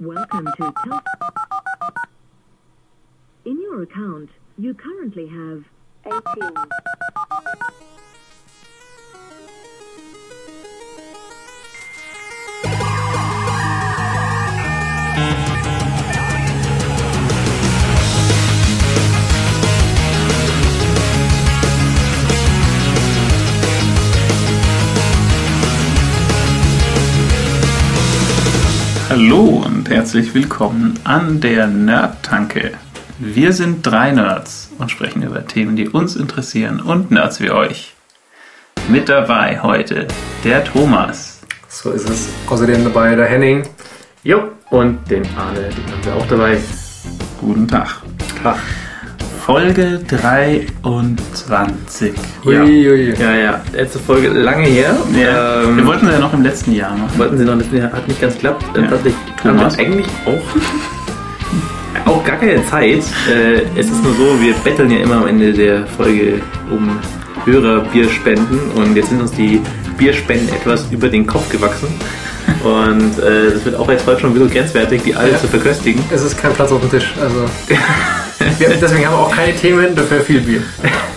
Welcome to Tel. In your account, you currently have 18. Hallo und herzlich willkommen an der Nerd-Tanke. Wir sind drei Nerds und sprechen über Themen, die uns interessieren und Nerds wie euch. Mit dabei heute der Thomas. So ist es. Außerdem dabei der Henning. Jo, und den Arne, den haben wir auch dabei. Guten Tag. Tag. Folge 23. Ja. Uiuiui. Ja, ja, letzte Folge lange her. Ja, Ähm, wir wollten sie ja noch im letzten Jahr machen. wollten sie noch, das hat nicht ganz geklappt. Ja. Tatsächlich haben Thomas? wir eigentlich auch, auch gar keine Zeit. Äh, es ist nur so, wir betteln ja immer am Ende der Folge um Hörer-Bierspenden und jetzt sind uns die Bierspenden etwas über den Kopf gewachsen. Und äh, das wird auch jetzt heute schon ein bisschen grenzwertig, die alle Ja. zu verköstigen. Es ist kein Platz auf dem Tisch. Also. wir, deswegen haben wir auch keine Themen, dafür viel Bier.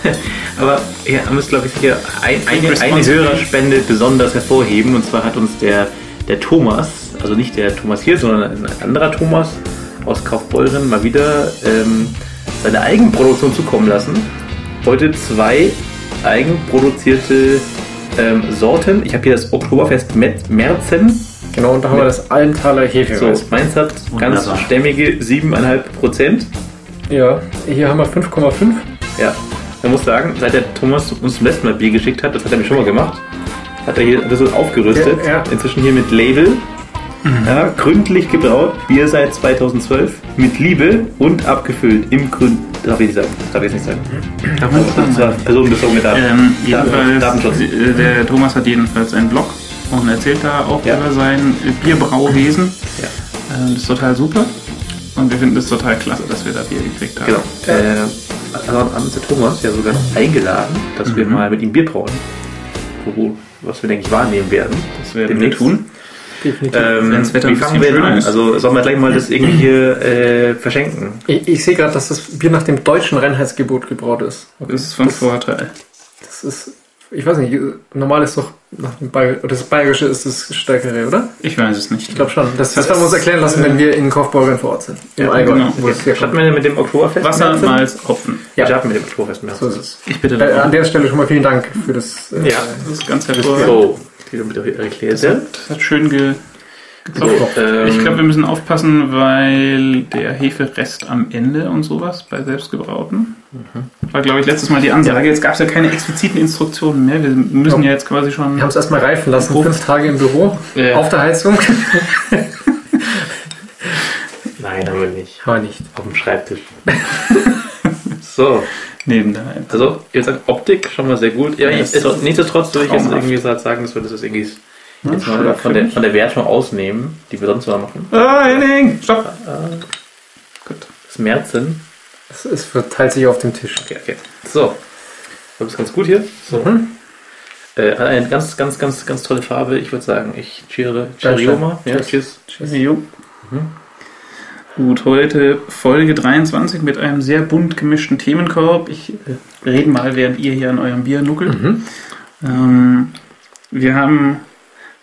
Aber ja, man muss, glaube ich, hier ein, eine, eine. Hörerspende besonders hervorheben. Und zwar hat uns der, der Thomas, also nicht der Thomas hier, sondern ein anderer Thomas aus Kaufbeuren mal wieder ähm, seine Eigenproduktion zukommen lassen. Heute zwei eigenproduzierte ähm, Sorten. Ich habe hier das Oktoberfest Met Merzen. Genau, und da haben wir das Allenthaler Hefe. So, meins hat ganz Wunderbar. stämmige 7,5 Prozent. Ja, hier haben wir 5,5. Ja, man muss sagen, seit der Thomas uns zum letzten Mal Bier geschickt hat, das hat er mir schon mal gemacht, hat er hier ein bisschen aufgerüstet. Ja, ja. Inzwischen hier mit Label. Ja, gründlich gebraut, Bier seit 2012, mit Liebe und abgefüllt im Gründ. Darf ich nicht sagen. Darf ich nicht sagen. Darf man das Das war sagen? personenbezogene Daten. Ähm, jedenfalls, Datenschutz. äh, der Thomas hat jedenfalls einen Blog und erzählt da auch Ja. über sein Bierbrauwesen. Ja. Ähm, das ist total super. Und wir finden es total klasse, dass wir da Bier gekriegt haben. Genau. Äh, also haben uns der Thomas ja sogar noch eingeladen, dass wir mal mit ihm Bier brauen. Wo, was wir, denke ich, wahrnehmen werden. Das werden wir tun. Definitiv. Ähm, Wenn's Wetter wie fangen wir denn an? ist. Also sollen wir gleich mal das irgendwie hier äh, verschenken? Ich, ich sehe gerade, dass das Bier nach dem deutschen Reinheitsgebot gebraut ist. Das ist von Vorteil. Das ist, ich weiß nicht, normal ist doch nach dem Bayer, das Bayerische ist das Stärkere, oder? Ich weiß es nicht. Ich glaube schon. Das, das werden wir uns erklären lassen, wenn wir in Kaufbeuren vor Ort sind. Im Ja, Allgäu, genau. wo es Starten herkommt. wir mit dem Oktoberfest? Wasser? Malz, Hopfen. Ja, starten wir mit dem Oktoberfest. So ist es. Ich bitte Äh, an der Stelle schon mal vielen Dank für das. Äh, Ja. Das ist ganz hervorragend. So, die du mit erklärt. Das hat, das hat schön ge So, ähm, Ich glaube, wir müssen aufpassen, weil der Heferest am Ende und sowas bei selbstgebrauten war, glaube ich, letztes Mal die Ansage. Jetzt gab es ja keine expliziten Instruktionen mehr. Wir müssen ja jetzt quasi schon. Wir haben es erstmal reifen lassen, fünf Tage im Büro, Ja. auf der Heizung. Nein, haben wir nicht. Aber nicht. Auf dem Schreibtisch. so, neben der Heim. also ihr sagt Optik schon mal sehr gut. Ja, Ja, jetzt, ist nichtsdestotrotz würde ich jetzt irgendwie so sagen, dass wir das jetzt irgendwie jetzt mal von der, von der Wertung ausnehmen, die wir sonst mal machen. Ah, Henning! Stopp! Gut. Das Märzen. Es, es verteilt sich auf dem Tisch. Okay, okay. So. Das ist ganz gut hier. So. Mhm. Äh, hat eine ganz, ganz, ganz, ganz tolle Farbe. Ich würde sagen, ich cheere, cheerio mal. Ja, Cheers. tschüss. Jo. Gut, heute Folge 23 mit einem sehr bunt gemischten Themenkorb. Ich äh, rede mal, während ihr hier an eurem Bier nuckelt. Ähm, wir haben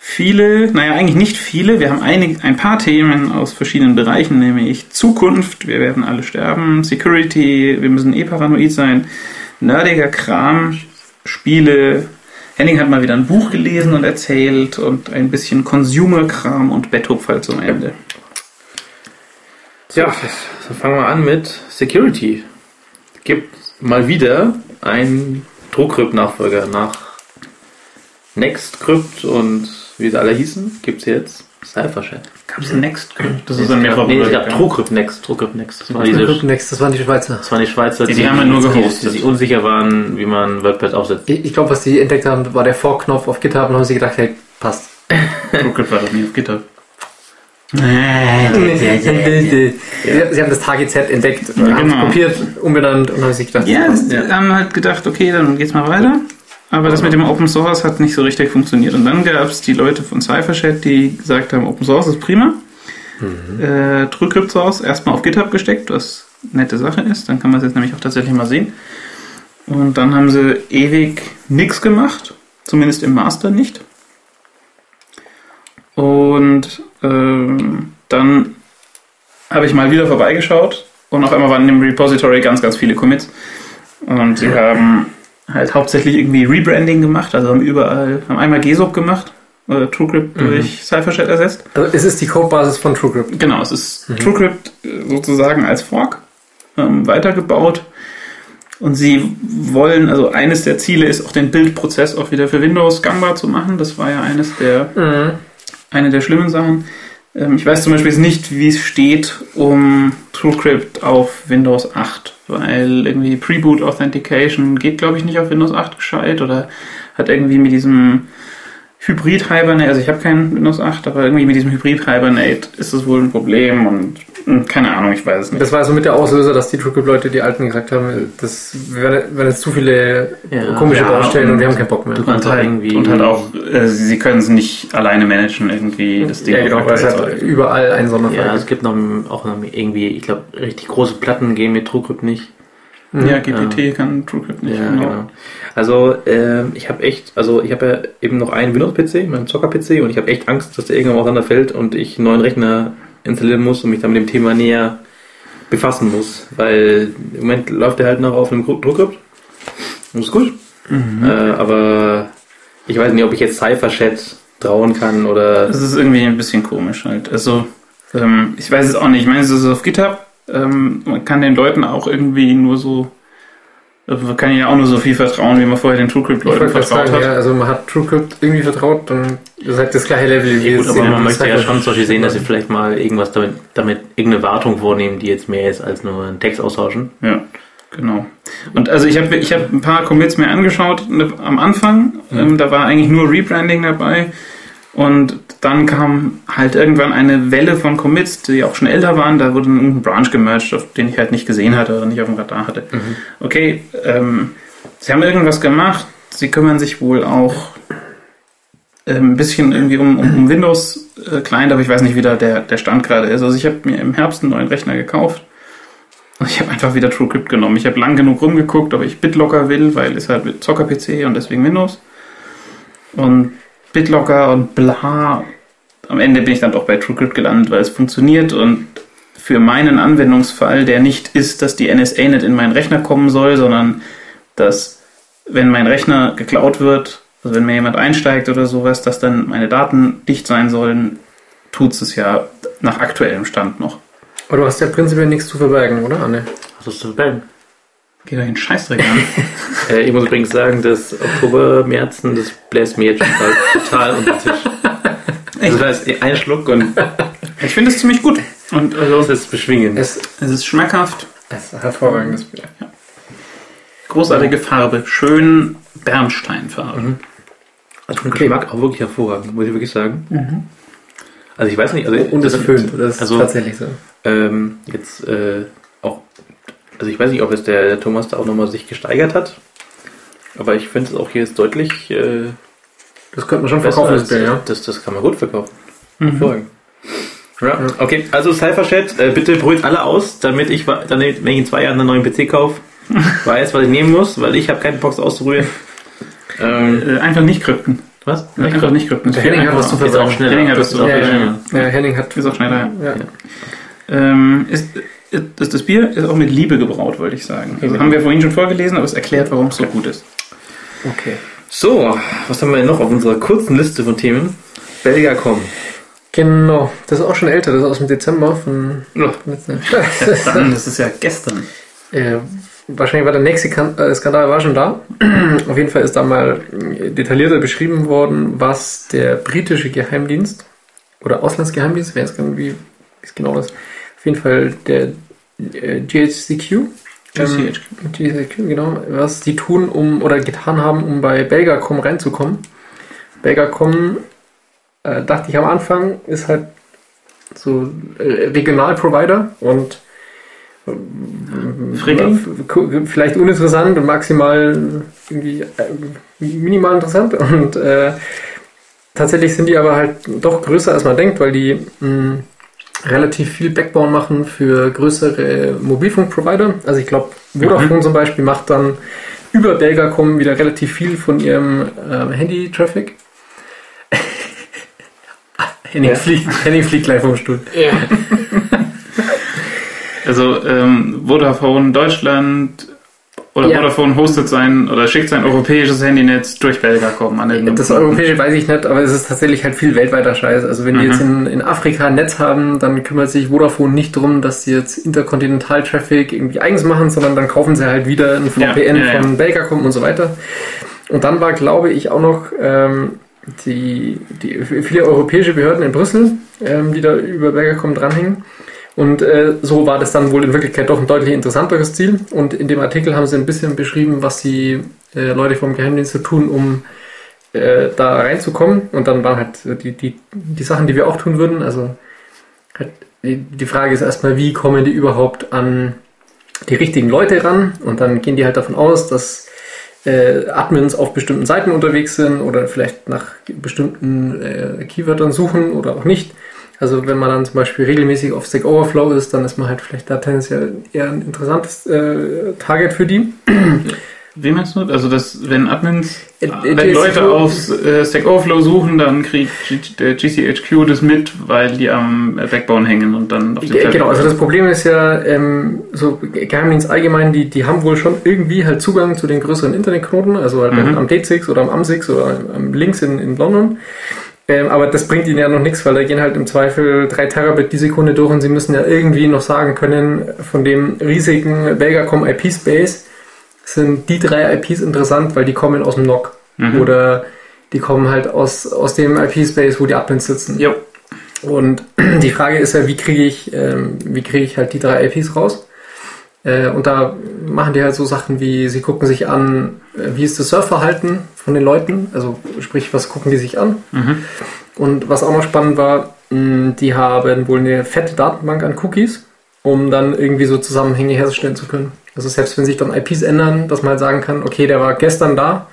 viele, naja, eigentlich nicht viele, wir haben einige, ein paar Themen aus verschiedenen Bereichen, nämlich Zukunft, wir werden alle sterben, Security, wir müssen eh paranoid sein, nerdiger Kram, Spiele, Henning hat mal wieder ein Buch gelesen und erzählt und ein bisschen Consumer-Kram und Betthupferl zum Ende. Ja, dann fangen wir an mit Security. Gibt mal wieder einen Druckcrypt-Nachfolger nach NextCrypt und wie sie alle hießen, gibt es jetzt Cypherchat. Gab es Next? Das ist an mir Nee, es gab. TrueCrypt Next, TrueCrypt Next. Das waren Das diese, Next, das waren die Schweizer. das waren die Schweizer, Die- die haben ja nur gehostet. die sich unsicher waren, wie man WordPress aufsetzt. Ich, ich glaube, was die entdeckt haben, war der Vorknopf auf GitHub und haben sie gedacht, hey, passt. Druckcrypt war doch nie auf GitHub. Sie, sie haben das TGZ entdeckt, Ja, haben es genau. kopiert, umbenannt und haben sich gedacht, Ja, passt. sie haben halt gedacht, okay, dann geht's mal weiter. Aber das mit dem Open Source hat nicht so richtig funktioniert. Und dann gab es die Leute von Cypherchat, die gesagt haben, Open Source ist prima. äh, TrueCrypt Source erstmal auf GitHub gesteckt, was nette Sache ist. Dann kann man es jetzt nämlich auch tatsächlich mal sehen. Und dann haben sie ewig nichts gemacht, zumindest im Master nicht. Und ähm, dann habe ich mal wieder vorbeigeschaut und auf einmal waren in dem Repository ganz, ganz viele Commits. Und sie haben halt hauptsächlich irgendwie Rebranding gemacht, also haben überall, haben einmal GSOP gemacht, äh, TrueCrypt durch CipherShed ersetzt. Also es ist die Codebasis von TrueCrypt. Genau, es ist TrueCrypt äh, sozusagen als Fork ähm, weitergebaut. Und sie wollen, also eines der Ziele ist auch den Bildprozess auch wieder für Windows gangbar zu machen. Das war ja eines der, eine der schlimmen Sachen. Ähm, ich weiß zum Beispiel jetzt nicht, wie es steht um TrueCrypt auf Windows 8, weil irgendwie Pre-Boot Authentication geht, glaube ich, nicht auf Windows 8 gescheit oder hat irgendwie mit diesem Hybrid Hibernate, also ich habe keinen Windows 8, aber irgendwie mit diesem Hybrid Hibernate ist es wohl ein Problem und, und keine Ahnung, ich weiß es nicht. Das war so mit der Auslöser, dass die TrueCrypt-Leute, die Alten, gesagt haben, das werden jetzt zu viele Ja. komische Ja, Baustellen und, und wir haben keinen Bock mehr. du kannst und auch halt, irgendwie. und halt auch, äh, sie können es nicht alleine managen, irgendwie das Ding Ja, genau, weil es halt überall ein Sonderfall Ja, es gibt. gibt noch auch noch irgendwie, ich glaube, richtig große Platten gehen mit TrueCrypt nicht. Ja, GPT kann TrueCrypt nicht. Ja, genau. Also ähm, ich habe echt, also ich habe ja eben noch einen Windows-PC, meinen Zocker-PC, und ich habe echt Angst, dass der irgendwann auseinanderfällt und ich einen neuen Rechner installieren muss und mich dann mit dem Thema näher befassen muss, weil im Moment läuft der halt noch auf einem TrueCrypt. Das ist gut. Äh, aber ich weiß nicht, ob ich jetzt Cypher-Chat trauen kann oder. Das ist irgendwie ein bisschen komisch halt. Also, ähm, ich weiß es auch nicht. Ich meine, es ist auf GitHub. Ähm, man kann den Leuten auch irgendwie nur so, also man kann ihnen ja auch nur so viel vertrauen, wie man vorher den TrueCrypt-Leuten vertraut sagen, hat. ja, also man hat TrueCrypt irgendwie vertraut, dann ist halt das gleiche Level wie Ja, gut, es aber man möchte ja schon zum Beispiel sehen, dass sie vielleicht mal irgendwas damit, damit irgendeine Wartung vornehmen, die jetzt mehr ist als nur einen Text austauschen. Ja, genau. Und also ich habe ich hab ein paar Commits mir angeschaut ne, am Anfang. Ähm, da war eigentlich nur Rebranding dabei. Und dann kam halt irgendwann eine Welle von Commits, die auch schon älter waren. Da wurde ein Branch gemerged, auf den ich halt nicht gesehen hatte oder nicht auf dem Radar hatte. Okay, ähm, sie haben irgendwas gemacht. Sie kümmern sich wohl auch ähm, ein bisschen irgendwie um, um, um Windows äh, Client, aber ich weiß nicht, wie da der, der Stand gerade ist. Also ich habe mir im Herbst einen neuen Rechner gekauft. Und ich habe einfach wieder TrueCrypt genommen. Ich habe lang genug rumgeguckt, ob ich BitLocker will, weil es halt mit Zocker-PC und deswegen Windows. Und BitLocker und bla. Am Ende bin ich dann doch bei TrueCrypt gelandet, weil es funktioniert und für meinen Anwendungsfall, der nicht ist, dass die NSA nicht in meinen Rechner kommen soll, sondern dass, wenn mein Rechner geklaut wird, also wenn mir jemand einsteigt oder sowas, dass dann meine Daten dicht sein sollen, tut es ja nach aktuellem Stand noch. Aber du hast ja prinzipiell nichts zu verbergen, oder, Anne? Was ist zu verbergen? Geht doch den Scheißdreck an. Äh, ich muss übrigens sagen, das Oktober, Märzen, das bläst mir jetzt schon total unter den Tisch. Also das ist ein Schluck und Ich finde es ziemlich gut. Und also, das ist beschwingen. Es es ist schmackhaft, es ist ein hervorragendes Bier. großartige Farbe, schön Bernsteinfarbe. Also vom Geschmack auch wirklich hervorragend, muss ich wirklich sagen. Also ich weiß nicht, also Und es föhnt, das ist also, tatsächlich so. Ähm, jetzt äh, also ich weiß nicht, ob es der, der Thomas da auch nochmal sich gesteigert hat, aber ich finde es auch hier ist deutlich äh, Das könnte man schon verkaufen, das als, Bier, ja. das, das kann man gut verkaufen. Hervorragend. Ja, okay, also Cypherchat, äh, bitte probiert alle aus, damit ich, damit, wenn ich in zwei Jahren einen neuen PC kaufe, weiß, was ich nehmen muss, weil ich habe keinen Box auszuprobieren. Ähm, Äh, einfach nicht krypten. was? Einfach nicht krypten. Der Henning hat was zu schneller. Henning hat das auch Ja, viel ja, ja. Henning hat... Ist auch schneller. Ja. Ähm, ist, ist, das Bier ist auch mit Liebe gebraut, wollte ich sagen. Also haben wir vorhin schon vorgelesen, aber es erklärt, warum es so gut ist. Okay. So, was haben wir denn noch auf unserer kurzen Liste von Themen? Belgacom. Genau, das ist auch schon älter, das ist aus dem Dezember von Ja. Dann, das ist ja gestern. äh, Wahrscheinlich war der nächste äh, Skandal war schon da. Auf jeden Fall ist da mal detaillierter beschrieben worden, was der britische Geheimdienst oder Auslandsgeheimdienst, wer es kann, wie ist genau das, auf jeden Fall der äh, GHCQ, ähm, GCHQ. GCHQ, genau, was die tun, um oder getan haben, um bei Belgacom reinzukommen. Belgacom, äh, dachte ich am Anfang, ist halt so äh, Regionalprovider und äh, vielleicht uninteressant und maximal irgendwie äh, minimal interessant und äh, tatsächlich sind die aber halt doch größer als man denkt, weil die mh, relativ viel Backbone machen für größere Mobilfunkprovider. Also ich glaube, Vodafone zum Beispiel macht dann über Belgacom wieder relativ viel von ihrem ähm, Handy-Traffic. Henning, Ja. fliegt, Henning fliegt gleich vom Stuhl. Also ähm, Vodafone Deutschland oder Ja. Vodafone hostet sein oder schickt sein europäisches Handynetz durch Belgacom an irgendeinem Das europäische weiß ich nicht, aber es ist tatsächlich halt viel weltweiter Scheiß. Also wenn die Mhm. jetzt in, in Afrika ein Netz haben, dann kümmert sich Vodafone nicht drum, dass sie jetzt Interkontinental-Traffic irgendwie eigens machen, sondern dann kaufen sie halt wieder ein VPN ja, ja. von Belgacom und so weiter. Und dann war, glaube ich, auch noch ähm, die, die viele europäische Behörden in Brüssel, ähm, die da über Belgacom dranhängen. Und äh, so war das dann wohl in Wirklichkeit doch ein deutlich interessanteres Ziel. Und in dem Artikel haben sie ein bisschen beschrieben, was die äh, Leute vom Geheimdienst so tun, um äh, da reinzukommen. Und dann waren halt die, die, die Sachen, die wir auch tun würden. Also halt, die, die Frage ist erstmal, wie kommen die überhaupt an die richtigen Leute ran? Und dann gehen die halt davon aus, dass äh, Admins auf bestimmten Seiten unterwegs sind oder vielleicht nach bestimmten äh, Keywörtern suchen oder auch nicht. Also wenn man dann zum Beispiel regelmäßig auf Stack Overflow ist, dann ist man halt vielleicht da tendenziell eher ein interessantes äh, Target für die. Wie meinst du? Also dass wenn Admins, Äh, wenn äh, Leute GCQ auf äh, Stack Overflow suchen, dann kriegt G der GCHQ das mit, weil die am äh, Backbone hängen und dann auf den Traffic Genau, also das. Problem ist ja, ähm, so Geheimdienst allgemein, die, die haben wohl schon irgendwie halt Zugang zu den größeren Internetknoten, also halt Mhm. am D6 oder am AMSIX oder am Links in, in London. Ähm, aber das bringt ihnen ja noch nichts, weil da gehen halt im Zweifel 3 Terabit die Sekunde durch und sie müssen ja irgendwie noch sagen können, von dem riesigen Belgacom IP-Space sind die drei IPs interessant, weil die kommen aus dem NOC. Mhm. Oder die kommen halt aus, aus dem IP-Space, wo die Admins sitzen. Jo. Und die Frage ist ja, wie kriege ich, ähm, wie kriege ich halt die drei IPs raus? Äh, und da machen die halt so Sachen wie, sie gucken sich an, äh, wie ist das Surfverhalten von den Leuten, also sprich, was gucken die sich an? Mhm. Und was auch noch spannend war, mh, die haben wohl eine fette Datenbank an Cookies, um dann irgendwie so Zusammenhänge herzustellen zu können. Also selbst wenn sich dann IPs ändern, dass man halt sagen kann, okay, der war gestern da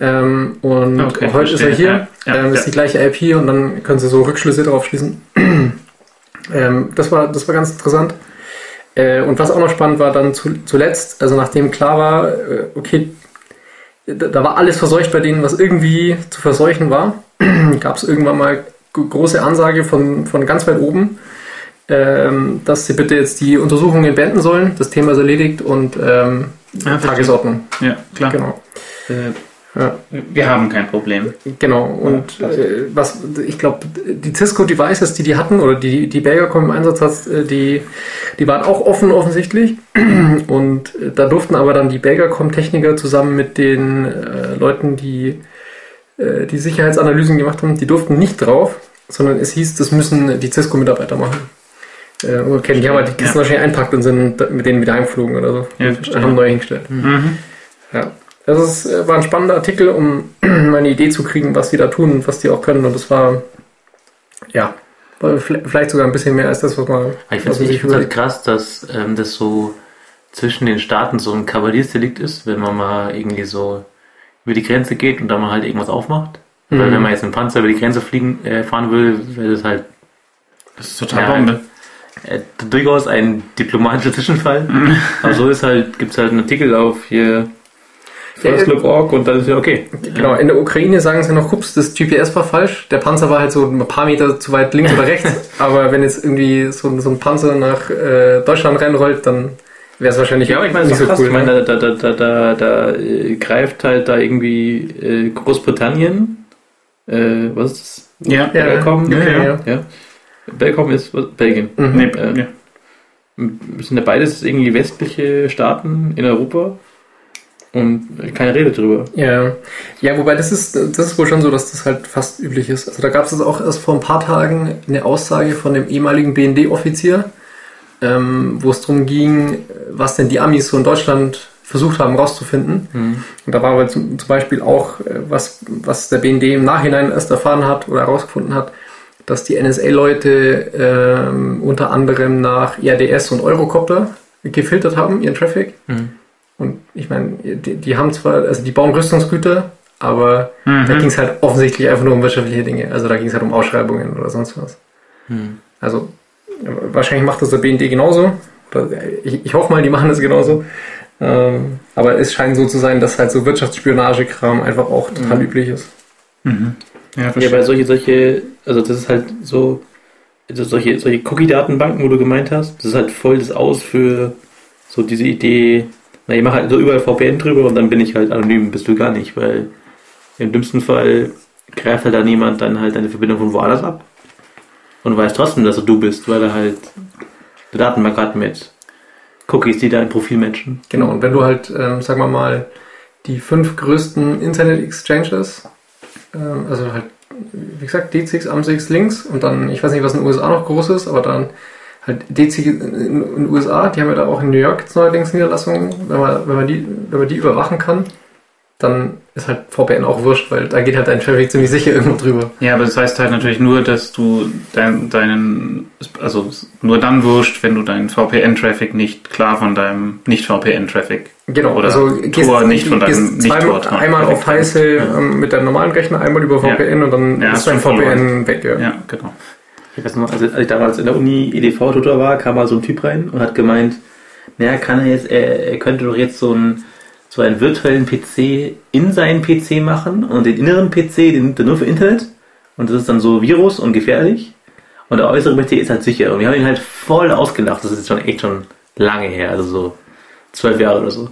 ähm, und Okay, heute ist er verstehe. hier, Ja, ja, ähm, ist ja. die gleiche IP und dann können sie so Rückschlüsse darauf schließen. ähm, das, war, das war ganz interessant. Äh, und was auch noch spannend war dann zu, zuletzt, also nachdem klar war, äh, okay, da, war alles verseucht bei denen, was irgendwie zu verseuchen war, gab es irgendwann mal große Ansage von, von ganz weit oben, ähm, dass sie bitte jetzt die Untersuchungen beenden sollen. Das Thema ist erledigt und ähm, Ja. Tagesordnung. Ja, klar. Genau. Äh, Ja. wir haben kein Problem. Genau, und äh, was ich glaube, die Cisco-Devices, die die hatten, oder die, die Belgacom im Einsatz hat, äh, die, die waren auch offen offensichtlich. Und äh, da durften aber dann die Belgacom-Techniker zusammen mit den äh, Leuten, die äh, die Sicherheitsanalysen gemacht haben, die durften nicht drauf, sondern es hieß, das müssen die Cisco-Mitarbeiter machen. Äh, okay, die haben halt die Kisten Ja. wahrscheinlich einpackt und sind mit denen wieder heimgeflogen oder so. Ja, haben neu hingestellt. Mhm. Ja, das ist, äh, war ein spannender Artikel, um mal eine Idee zu kriegen, was die da tun und was die auch können. Und das war, ja, vielleicht sogar ein bisschen mehr als das, was man, Ich was finde es halt krass, dass ähm, das so zwischen den Staaten so ein Kavaliersdelikt ist, wenn man mal irgendwie so über die Grenze geht und da mal halt irgendwas aufmacht. Weil Mhm. wenn man jetzt einen Panzer über die Grenze fliegen, äh, fahren würde, wäre das halt Das ist total Ja, Bombe. äh, durchaus ein diplomatischer Zwischenfall. Aber so ist halt, gibt es halt einen Artikel auf hier First Look Org und dann ist ja okay. Genau, in der Ukraine sagen sie noch, ups, das GPS war falsch. Der Panzer war halt so ein paar Meter zu weit links oder rechts. Aber wenn jetzt irgendwie so, ein- so ein Panzer nach äh, Deutschland reinrollt, dann wäre es wahrscheinlich Ja, aber ich meine, das nicht ist so krass. cool. ich meine, da, da, da, da, da äh, greift halt da irgendwie äh, Großbritannien, äh, was ist das? Ja. Ja, Belgacom? ja, ja, ja. ja. Belgacom ist was? Belgien. Mhm. Nee, Äh, ja. Sind ja beides irgendwie westliche Staaten in Europa und keine Rede drüber. Ja, ja, wobei das ist, das ist wohl schon so, dass das halt fast üblich ist. Also da gab es auch erst vor ein paar Tagen eine Aussage von dem ehemaligen BND-Offizier, ähm, wo es darum ging, was denn die Amis so in Deutschland versucht haben rauszufinden. Und da war aber zum, zum Beispiel auch, äh, was, was der BND im Nachhinein erst erfahren hat oder herausgefunden hat, dass die NSA-Leute ähm, unter anderem nach ERDS und Eurocopter gefiltert haben, ihren Traffic. Und ich meine, die, die haben zwar, also die bauen Rüstungsgüter, aber Mhm. da ging es halt offensichtlich einfach nur um wirtschaftliche Dinge. Also da ging es halt um Ausschreibungen oder sonst was. Also wahrscheinlich macht das der BND genauso. Oder ich, ich hoffe mal, die machen das genauso. Ähm, aber es scheint so zu sein, dass halt so Wirtschaftsspionagekram einfach auch total üblich ist. Mhm. Ja, Ja, weil solche, solche, also das ist halt so, also solche, solche Cookie-Datenbanken, wo du gemeint hast, das ist halt voll das Aus für so diese Idee, na, ich mache halt so überall VPN drüber und dann bin ich halt anonym, bist du gar nicht, weil im dümmsten Fall greift halt da niemand dann halt deine Verbindung von woanders ab und weiß trotzdem, dass du bist, weil er halt eine Datenbank hat mit Cookies, die dein Profil matchen. Genau, und wenn du halt, ähm, sagen wir mal, die fünf größten Internet-Exchanges, ähm, also halt, wie gesagt, D6, Amsix, Links und dann, ich weiß nicht, was in den USA noch groß ist, aber dann halt D6 in den USA, die haben ja da auch in New York jetzt neuerdings Niederlassungen, wenn man, wenn man, die, wenn man die überwachen kann, dann ist halt VPN auch wurscht, weil da geht halt dein Traffic ziemlich sicher irgendwo drüber. Ja, aber das heißt halt natürlich nur, dass du dein, deinen, also nur dann wurscht, wenn du deinen VPN-Traffic nicht klar von deinem Nicht-VPN-Traffic Genau, Oder also Tor nicht von deinem gehst zweimal, Nicht-Tor- einmal auf. Heiße Ja. ähm, mit deinem normalen Rechner, einmal über Ja. VPN und dann Ja, ist dein du verloren. VPN weg. Ja. Ja, genau. Ich weiß noch, als als ich damals in der Uni EDV-Tutor war, kam mal so ein Typ rein und hat gemeint, naja, kann er jetzt, er, er könnte doch jetzt so einen, so einen virtuellen PC in seinen PC machen und den inneren PC, den nimmt er nur für Internet und das ist dann so Virus und gefährlich. Und der äußere PC ist halt sicher. Und wir haben ihn halt voll ausgelacht, das ist jetzt schon echt schon lange her, also so zwölf Jahre oder so.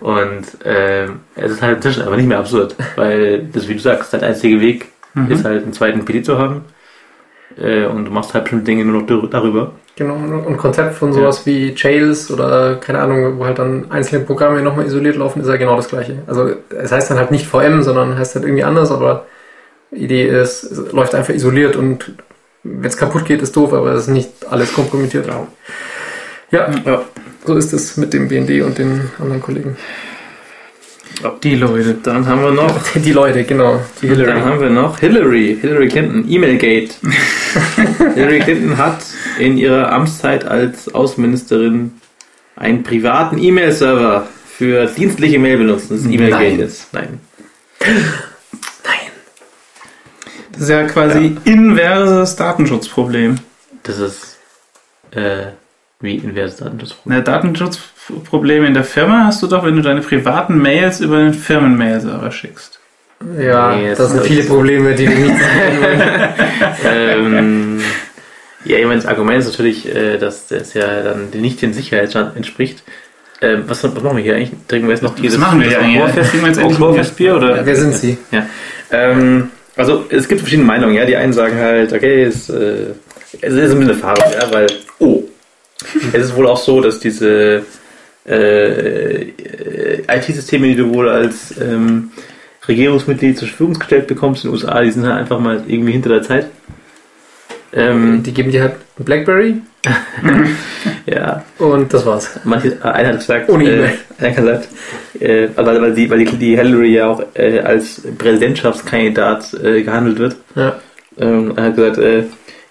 Und ähm, es ist halt inzwischen aber nicht mehr absurd, weil das, wie du sagst, der einzige Weg ist halt einen zweiten PC zu haben äh, und du machst halt bestimmte Dinge nur noch dar- darüber. Genau, und Konzept von sowas wie Jails oder keine Ahnung, wo halt dann einzelne Programme nochmal isoliert laufen, ist ja genau das gleiche. Also es heißt dann halt nicht VM, sondern heißt halt irgendwie anders, aber die Idee ist, es läuft einfach isoliert und wenn es kaputt geht, ist doof, aber es ist nicht alles kompromittiert. Ja, Ja. so ist es mit dem BND und den anderen Kollegen. Die Leute. Dann haben wir noch Die Leute, genau. Die Dann Hillary. haben wir noch Hillary, Hillary Clinton, E-Mail-Gate. Hillary Clinton hat in ihrer Amtszeit als Außenministerin einen privaten E-Mail-Server für dienstliche Mail benutzt. Das ist E-Mail-Gate Nein. jetzt. Nein. Das ist ja quasi inverses Datenschutzproblem. Das ist äh, wie inverses Datenschutzproblem. Ein Datenschutzproblem in der Firma hast du doch, wenn du deine privaten Mails über den Firmenmail-Server schickst. Ja, Nee, das das sind viele Probleme, die wir nicht ähm, ja, ich meine, das Argument ist natürlich, äh, dass das ja dann nicht den Sicherheitsstand entspricht. Ähm, was, was machen wir hier eigentlich? Trinken wir jetzt noch dieses machen wir hier eigentlich? Wir jetzt endlich Oktoberfestbier oder? Wer sind sie? Ja. Ähm, also es gibt verschiedene Meinungen, ja. Die einen sagen halt, okay, es, äh, es ist ein bisschen Farbe, ja, weil, oh, es ist wohl auch so, dass diese äh, äh, IT-Systeme, die du wohl als ähm, Regierungsmitglied zur Verfügung gestellt bekommst in den USA, die sind halt einfach mal irgendwie hinter der Zeit. Ähm, Die geben dir halt ein Blackberry ja, und das war's. manche, einer hat gesagt, Ohne äh, einer hat gesagt, äh, weil, weil, die, weil die, die Hillary ja auch äh, als Präsidentschaftskandidat äh, gehandelt wird. Ja. Ähm, er hat gesagt, äh,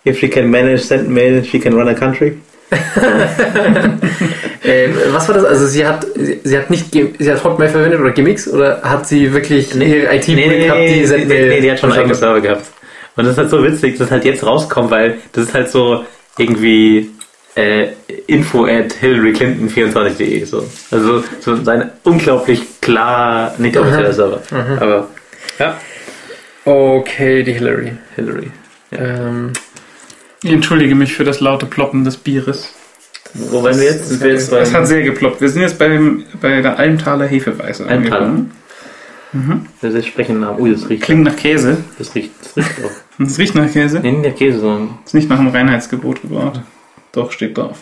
if she can manage send mail, she can run a country. Ähm, was war das? Also sie hat sie, sie hat nicht sie hat Hotmail verwendet oder Gimmicks oder hat sie wirklich ihre IT gehabt, die nee, Sendmail nee, die hat schon einen eigenen? Server gehabt. Und das ist halt so witzig, dass halt jetzt rauskommt, weil das ist halt so irgendwie äh, info at hillaryclinton24.de so. Also so sein unglaublich klar, nicht offizieller Server. Aber ja, Okay, die Hillary. Hillary. Ähm, Ich entschuldige mich für das laute Ploppen des Bieres. Wo waren wir jetzt? Sind wir jetzt Es hat sehr geploppt. Wir sind jetzt beim, bei der Almtaler Hefeweiße Almtaler. angekommen. wir sprechen Namen. Ui, das riecht. Klingt nach Käse. Das riecht, das riecht auch. Es riecht nach Käse. Nee, nicht der Käse, sondern Ist nicht nach dem Reinheitsgebot gebaut. Doch, steht drauf.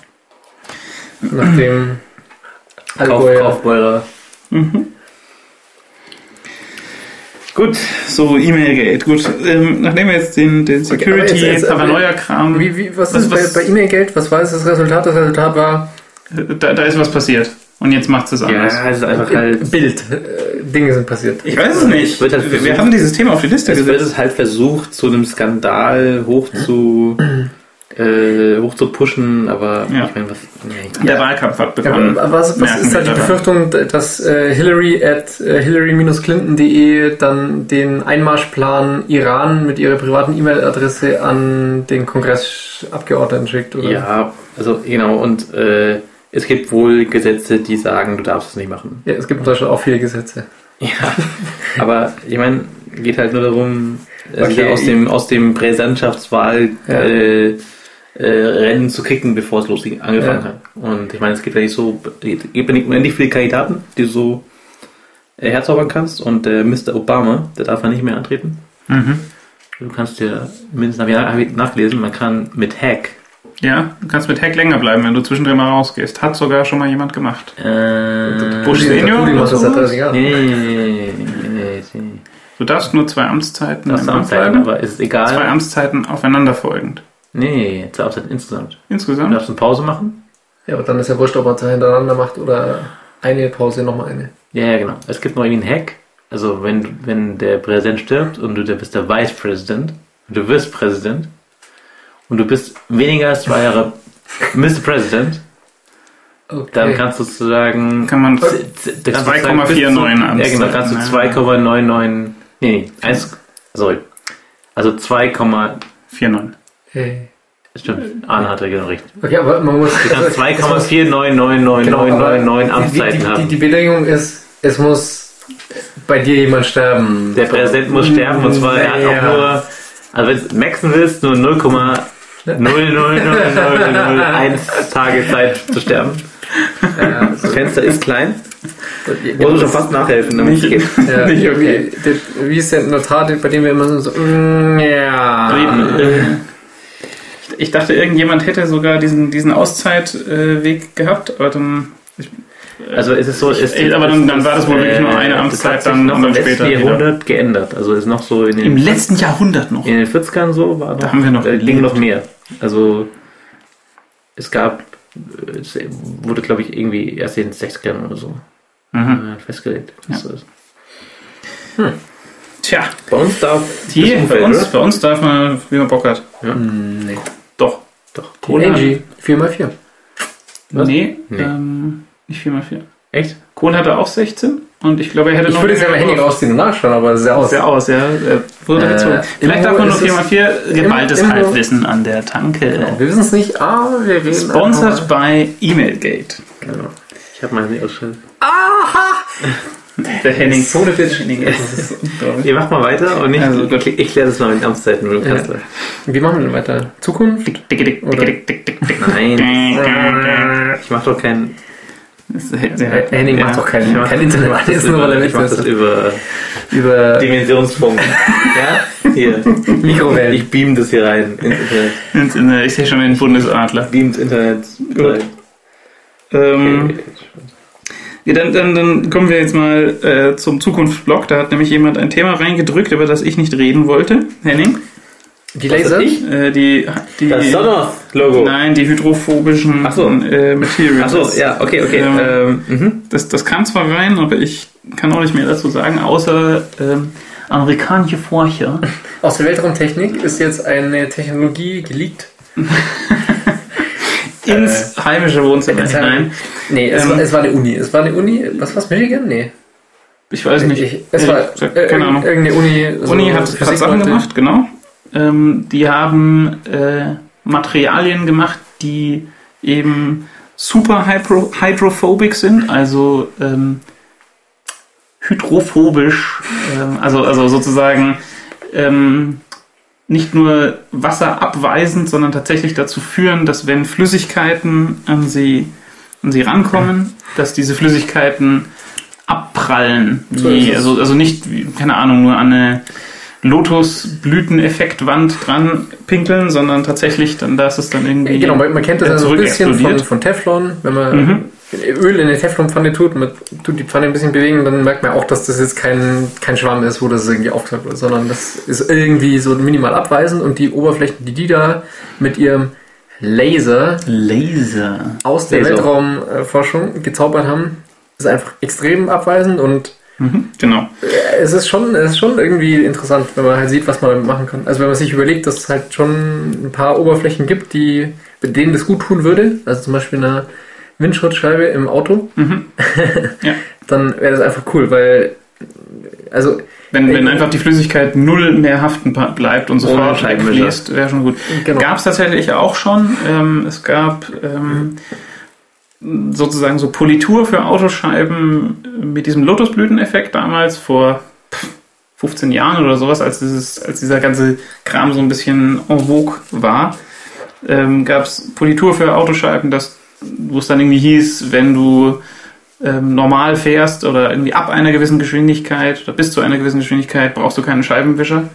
nach dem Kauf. Kaufbeurer. Gut, so E-Mail-Gate. Gut, ähm, nachdem wir jetzt den, den Okay, aber jetzt- jetzt- Security-Paranoia-Kram, Wie, wie, was, Was- ist was- bei, bei E-Mail-Geld? Was war jetzt das Resultat? Das Resultat war da, da ist was passiert. Und jetzt macht es anders. Ja, es ist einfach halt. Bild. Äh, Dinge sind passiert. Ich weiß es nicht. Es wird halt wir, wir versucht- haben dieses Thema auf die Liste Es wird gesetzt. es halt versucht, zu einem Skandal hoch zu, äh, hoch zu pushen, aber Ja. ich meine, was. Nee. Der Wahlkampf hat Ja, begonnen. aber was, was ist da wir die daran. Befürchtung, dass äh, Hillary at äh, hillary-clinton.de dann den Einmarschplan Iran mit ihrer privaten E-Mail-Adresse an den Kongress Abgeordneten schickt, oder? Ja, also genau, und äh, es gibt wohl Gesetze, die sagen, du darfst es nicht machen. Ja, es gibt in Deutschland auch viele Gesetze. Ja, aber ich meine, geht halt nur darum, äh, Okay. sich aus dem, aus dem Präsidentschaftswahl Ja. äh, äh, Rennen zu kicken, bevor es losging, angefangen Ja. hat. Und ich meine, es gibt ja nicht so, es gibt nicht unendlich viele Kandidaten, die du so äh, herzaubern kannst. Und der Mr. Obama, der darf ja nicht mehr antreten. Mhm. Du kannst dir mindestens habe ich hab ich nachgelesen, man kann mit Hack Ja, du kannst mit Hack länger bleiben, wenn du zwischendrin mal rausgehst. Hat sogar schon mal jemand gemacht. äh, Bush Senior oder macht das sowas? seit 30 Jahren. Nee, nee, nee, nee, nee, nee. Du darfst nur zwei Amtszeiten Das ist im Amtszeit, Abfolge. aber ist egal. Zwei Amtszeiten aufeinanderfolgend. Nee, zwei Amtszeiten insgesamt. Du Insgesamt? darfst eine Pause machen. Ja, aber dann ist ja wurscht, ob man zwei hintereinander macht oder eine Pause, nochmal eine. Ja, ja, genau. Es gibt noch irgendwie einen Hack. Also wenn, wenn der Präsident stirbt und du bist der Vice President und du wirst Präsident und du bist weniger als zwei Jahre Mr. President, Okay. dann kannst du sozusagen Kann man z- z- kannst du 2,49 bis zu- Ja, genau, Amtszeiten, kannst du ja. 2,99 Nee, nee, 1 Sorry. Also 2, Vier Hey. stimmt, Arne hatte genau recht. Okay, aber man muss. Du kannst also, es muss- 2,4999999 Genau, aber die, Amtszeiten die, die, haben. die Bedingung ist, es muss bei dir jemand sterben. Der Präsident muss sterben und zwar er hat auch nur, also wenn du maxen willst, nur 0,00001 Tage Zeit zu sterben. Ja, Das Fenster ist klein. Muss schon fast nachhelfen, damit es Nicht- geht. ja, Nicht okay. wie, wie ist der Notar, bei dem wir immer so, mm, ja. Eben, äh, ich dachte, irgendjemand hätte sogar diesen, diesen Auszeitweg gehabt, aber dann. Ich, Also es ist so, es, Ey, aber dann- dann war das wohl wirklich nur eine Amtszeit, das hat sich dann- noch und dann im letzten später wieder. Jahrhundert geändert. Also es ist noch so in Im den, letzten Jahrhundert noch. in den 40ern so war noch, Da haben wir noch äh, ging noch mehr. Also es gab, äh, es wurde glaube ich irgendwie erst in den 60ern oder so Mhm. äh, festgelegt. Das ist- Tja, Bei uns darf hier, das bei uns, oder? bei uns darf man, wie man Bock hat. Hm, nee. Doch. Doch. Kohle. Angie, 4x4. Was? Nee, Nee. Ähm, nicht 4x4. Echt? Kohl hatte auch 16 und ich glaube, er hätte Ich noch. würde jetzt ja mein Handy raus. rausziehen und nachschauen, aber es ist ja aus. Sehr aus, ja. Wurde Äh. Vielleicht darf man nur ist es- 4x4 geballtes irgendwo- Halbwissen an der Tanke. Wir wissen es nicht, aber wir reden. Sponsored by Emailgate. Genau. Ich habe meine nicht ausgeschaltet. Der Henning. So eine Bitch. Henning, ist. Ihr macht mal weiter und ich, Also, ich, ich, ich kläre das mal mit Amtszeiten Ja. Wie machen wir denn weiter? Zukunft? Dick, dick, dick, dick, dick, dick, dick. Nein, ich mache doch kein, Ist- Äh, Henning ja. macht doch kein, mach, kein Internet, das ist nur, weil er über, ich mach das über Über Dimensionsfunk. ja? Hier. Mikrowellen. Ich beam das hier rein ins Internet. Ins- in der- Ich sehe schon den Bundesadler. Beam ins Internet. Ähm, Okay. ja, dann, dann, dann kommen wir jetzt mal äh, zum Zukunftsblock. Da hat nämlich jemand ein Thema reingedrückt, über das ich nicht reden wollte. Henning? Die Laser? ich? Äh, die, die, Das Sonos-Logo. Nein, die hydrophobischen Ach so. äh, Materials. Achso, ja, okay, okay. Ähm, Ähm, mhm. Das, das kam zwar rein, aber ich kann auch nicht mehr dazu sagen, außer ähm, amerikanische Forscher. Aus der Weltraumtechnik ist jetzt eine Technologie geleakt. ins heimische Wohnzimmer hinein. Nee, es, Ähm, war, es war eine Uni. Es war eine Uni. Was war's? Michigan? Nee. Ich weiß nicht. Ich, es Ehrlich war äh, keine Ahnung. irgendeine Uni. so Uni hat, hat Sachen gemacht, genau. Ähm, die haben äh, Materialien gemacht, die eben super hydro hydrophobic sind, also ähm, hydrophobisch, ähm, also, also sozusagen ähm, nicht nur wasserabweisend, sondern tatsächlich dazu führen, dass wenn Flüssigkeiten an sie, an sie rankommen, dass diese Flüssigkeiten abprallen. Wie, also, also nicht, keine Ahnung, nur an eine Lotusblüteneffektwand dran pinkeln, sondern tatsächlich, dann da ist es dann irgendwie. Genau, man, man kennt das äh, ja so ein bisschen von, von Teflon. Wenn man Mhm. Öl in eine Teflonpfanne tut, man tut die Pfanne ein bisschen bewegen, dann merkt man auch, dass das jetzt kein, kein Schwamm ist, wo das irgendwie aufgetaucht wird, sondern das ist irgendwie so minimal abweisend und die Oberflächen, die die da mit ihrem Laser Laser. aus der Laser. Weltraumforschung gezaubert haben, ist einfach extrem abweisend und Mhm, genau. äh, es ist schon, es ist schon irgendwie interessant, wenn man halt sieht, was man damit machen kann. Also wenn man sich überlegt, dass es halt schon ein paar Oberflächen gibt, die, mit denen das gut tun würde, also zum Beispiel eine Windschutzscheibe im Auto, Mhm. Ja. dann wäre das einfach cool, weil Also, Wenn, wenn einfach die Flüssigkeit null mehr haften bleibt und sofort wegfließt, wäre schon gut. Genau. Gab es tatsächlich auch schon. Ähm, es gab ähm, sozusagen so Politur für Autoscheiben mit diesem Lotusblüteneffekt damals vor pff, 15 Jahren oder sowas, als, dieses, als dieser ganze Kram so ein bisschen en vogue war. Ähm, gab es Politur für Autoscheiben, das, wo es dann irgendwie hieß, wenn du ähm, normal fährst oder irgendwie ab einer gewissen Geschwindigkeit oder bis zu einer gewissen Geschwindigkeit brauchst du keinen Scheibenwischer,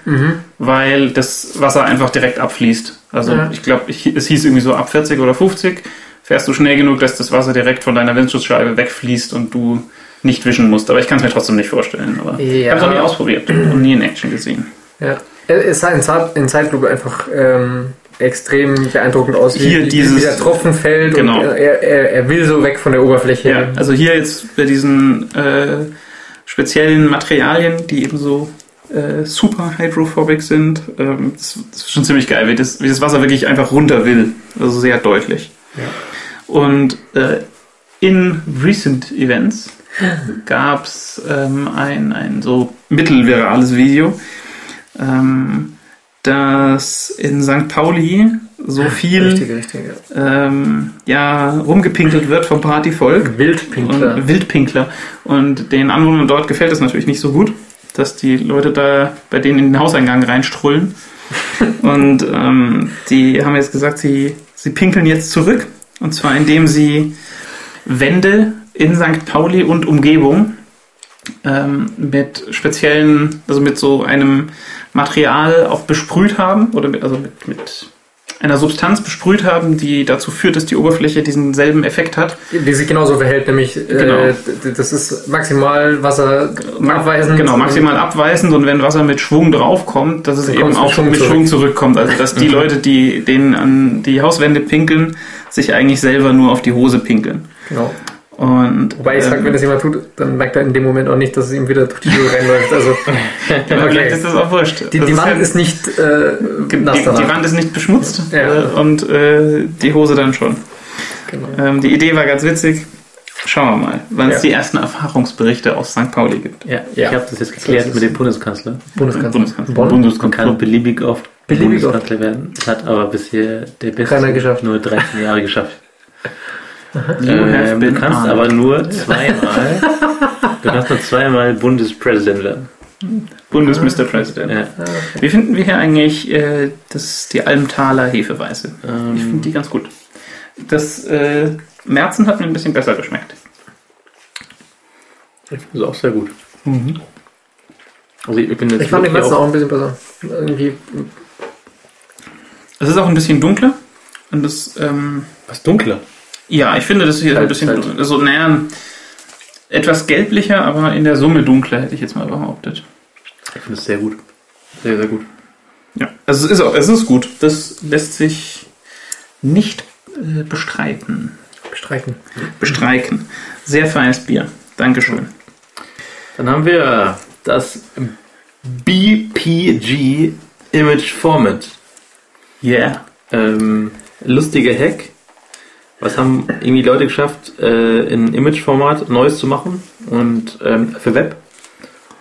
weil das Wasser einfach direkt abfließt. Also Ja. ich glaube, es hieß irgendwie so ab 40 oder 50 fährst du schnell genug, dass das Wasser direkt von deiner Windschutzscheibe wegfließt und du nicht wischen musst. Aber ich kann es mir trotzdem nicht vorstellen. Aber ich Ja. habe es auch nie ausprobiert und nie in Action gesehen. ja. Es sah in, Zeit, in Zeitlupe einfach ähm, extrem beeindruckend aus, wie, Hier dieses- wie der Tropfen fällt Genau. und er, er, er will so weg von der Oberfläche. Ja, also hier jetzt bei diesen äh, speziellen Materialien, die eben so äh, super hydrophobic sind, ähm, das, das ist schon ziemlich geil, wie das, wie das Wasser wirklich einfach runter will. Also sehr deutlich. Und äh, in recent Events gab es ähm, ein, ein so mittelvirales Video, ähm, dass in St. Pauli so viel Richtig, richtig. Ja. ähm, ja, rumgepinkelt wird vom Partyvolk. Wildpinkler. Und Wildpinkler. Und den Anwohnern dort gefällt es natürlich nicht so gut, dass die Leute da bei denen in den Hauseingang reinstrullen. und ähm, die haben jetzt gesagt, sie, sie pinkeln jetzt zurück. Und zwar indem sie Wände in St. Pauli und Umgebung ähm, mit speziellen, also mit so einem Material auch besprüht haben oder mit, also mit, mit einer Substanz besprüht haben, die dazu führt, dass die Oberfläche diesen selben Effekt hat. Die sich genauso verhält, nämlich Genau. äh, das ist maximal Wasser abweisend. Genau, maximal abweisend und wenn Wasser mit Schwung draufkommt, dass es eben auch mit Schwung mit. Schwung zurückkommt. Also dass die Leute, die denen an die Hauswände pinkeln, sich eigentlich selber nur auf die Hose pinkeln. Genau. Und Wobei ich sage, ähm, wenn das jemand tut, dann merkt er in dem Moment auch nicht, dass es ihm wieder durch die Tür reinläuft. Also aber vielleicht ist das auch wurscht. die, die ist Wand ja- ist nicht äh, die, nass die danach. Wand ist nicht beschmutzt Ja. äh, und äh, die Hose dann schon. Genau. Ähm, die Idee war ganz witzig. Schauen wir mal, wann Ja. es die ersten Erfahrungsberichte aus St. Pauli gibt. Ja, Ja. ich habe das jetzt geklärt mit dem Bundeskanzler. Bundeskanzler. Bundeskanzler. Bonn? Man Bundeskanzler. kann beliebig oft Beliebig Bundeskanzler werden. Das hat aber bisher der Beste Keiner geschafft. nur 13 Jahre geschafft. You have Ähm, du kannst aber nur zweimal, du kannst nur zweimal Bundespräsident werden. Bundes-Mr. President. Ja. Wie finden wir hier eigentlich äh, das, die Almtaler Hefeweiße? Ähm, Ich finde die ganz gut. Das äh, Märzen hat mir ein bisschen besser geschmeckt. Ich finde es auch sehr gut. Also ich bin jetzt Ich fand den letzten auch- ein bisschen besser. Irgendwie, Es ist auch ein bisschen dunkler. Und das, ähm, was dunkler. ja, ich finde das hier ein Halt, bisschen, halt. also, naja, etwas gelblicher, aber in der Summe dunkler, hätte ich jetzt mal behauptet. Ich finde es sehr gut. Sehr, sehr gut. Ja, also es ist, auch, es ist gut. Das lässt sich nicht äh, bestreiten. Bestreichen. Bestreiken. Sehr feines Bier. Dankeschön. Dann haben wir das BPG Image Format. Yeah. Ähm, lustiger Hack. Was haben irgendwie Leute geschafft, äh, in Image-Format Neues zu machen und ähm, für Web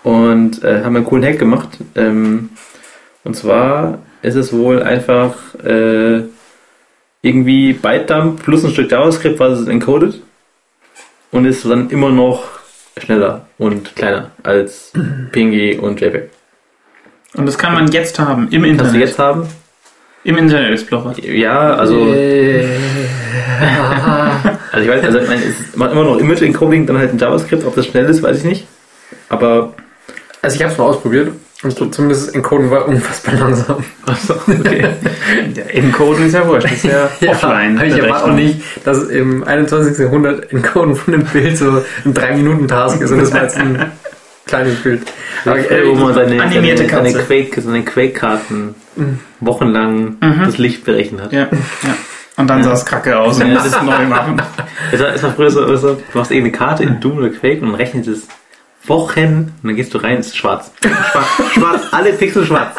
und äh, haben einen coolen Hack gemacht. Ähm, und zwar ist es wohl einfach äh, irgendwie Bytedump plus ein Stück JavaScript, was es encoded und ist dann immer noch schneller und kleiner als PNG und JPEG. Und das kann man jetzt haben im Kannst Internet. du jetzt haben? Im Internet Explorer. Ja, also Äh, Also ich weiß, also ich meine, es macht immer noch Image Encoding, dann halt in JavaScript, ob das schnell ist, weiß ich nicht. Aber also ich habe es mal ausprobiert und so- zumindest das Encoden war unfassbar langsam. okay. Der Encoden ist ja wurscht. Das ist ja, offline. aber ich erwarte auch nicht, dass im 21. Jahrhundert Encoden von einem Bild so ein 3-Minuten-Task ist und das war jetzt ein kleines Bild. Aber, Äh, wo man seine, Animierte seine. Quake, seine Quake-Karten wochenlang das Licht berechnet hat. Ja, ja. Und dann sah es kacke aus und Ja, muss es neu machen. Es war, es war früher so, so, du machst irgendeine Karte in Doom oder Quake und dann rechnet es Wochen und dann gehst du rein, es ist schwarz. Schwarz, schwarz alle Pixel schwarz.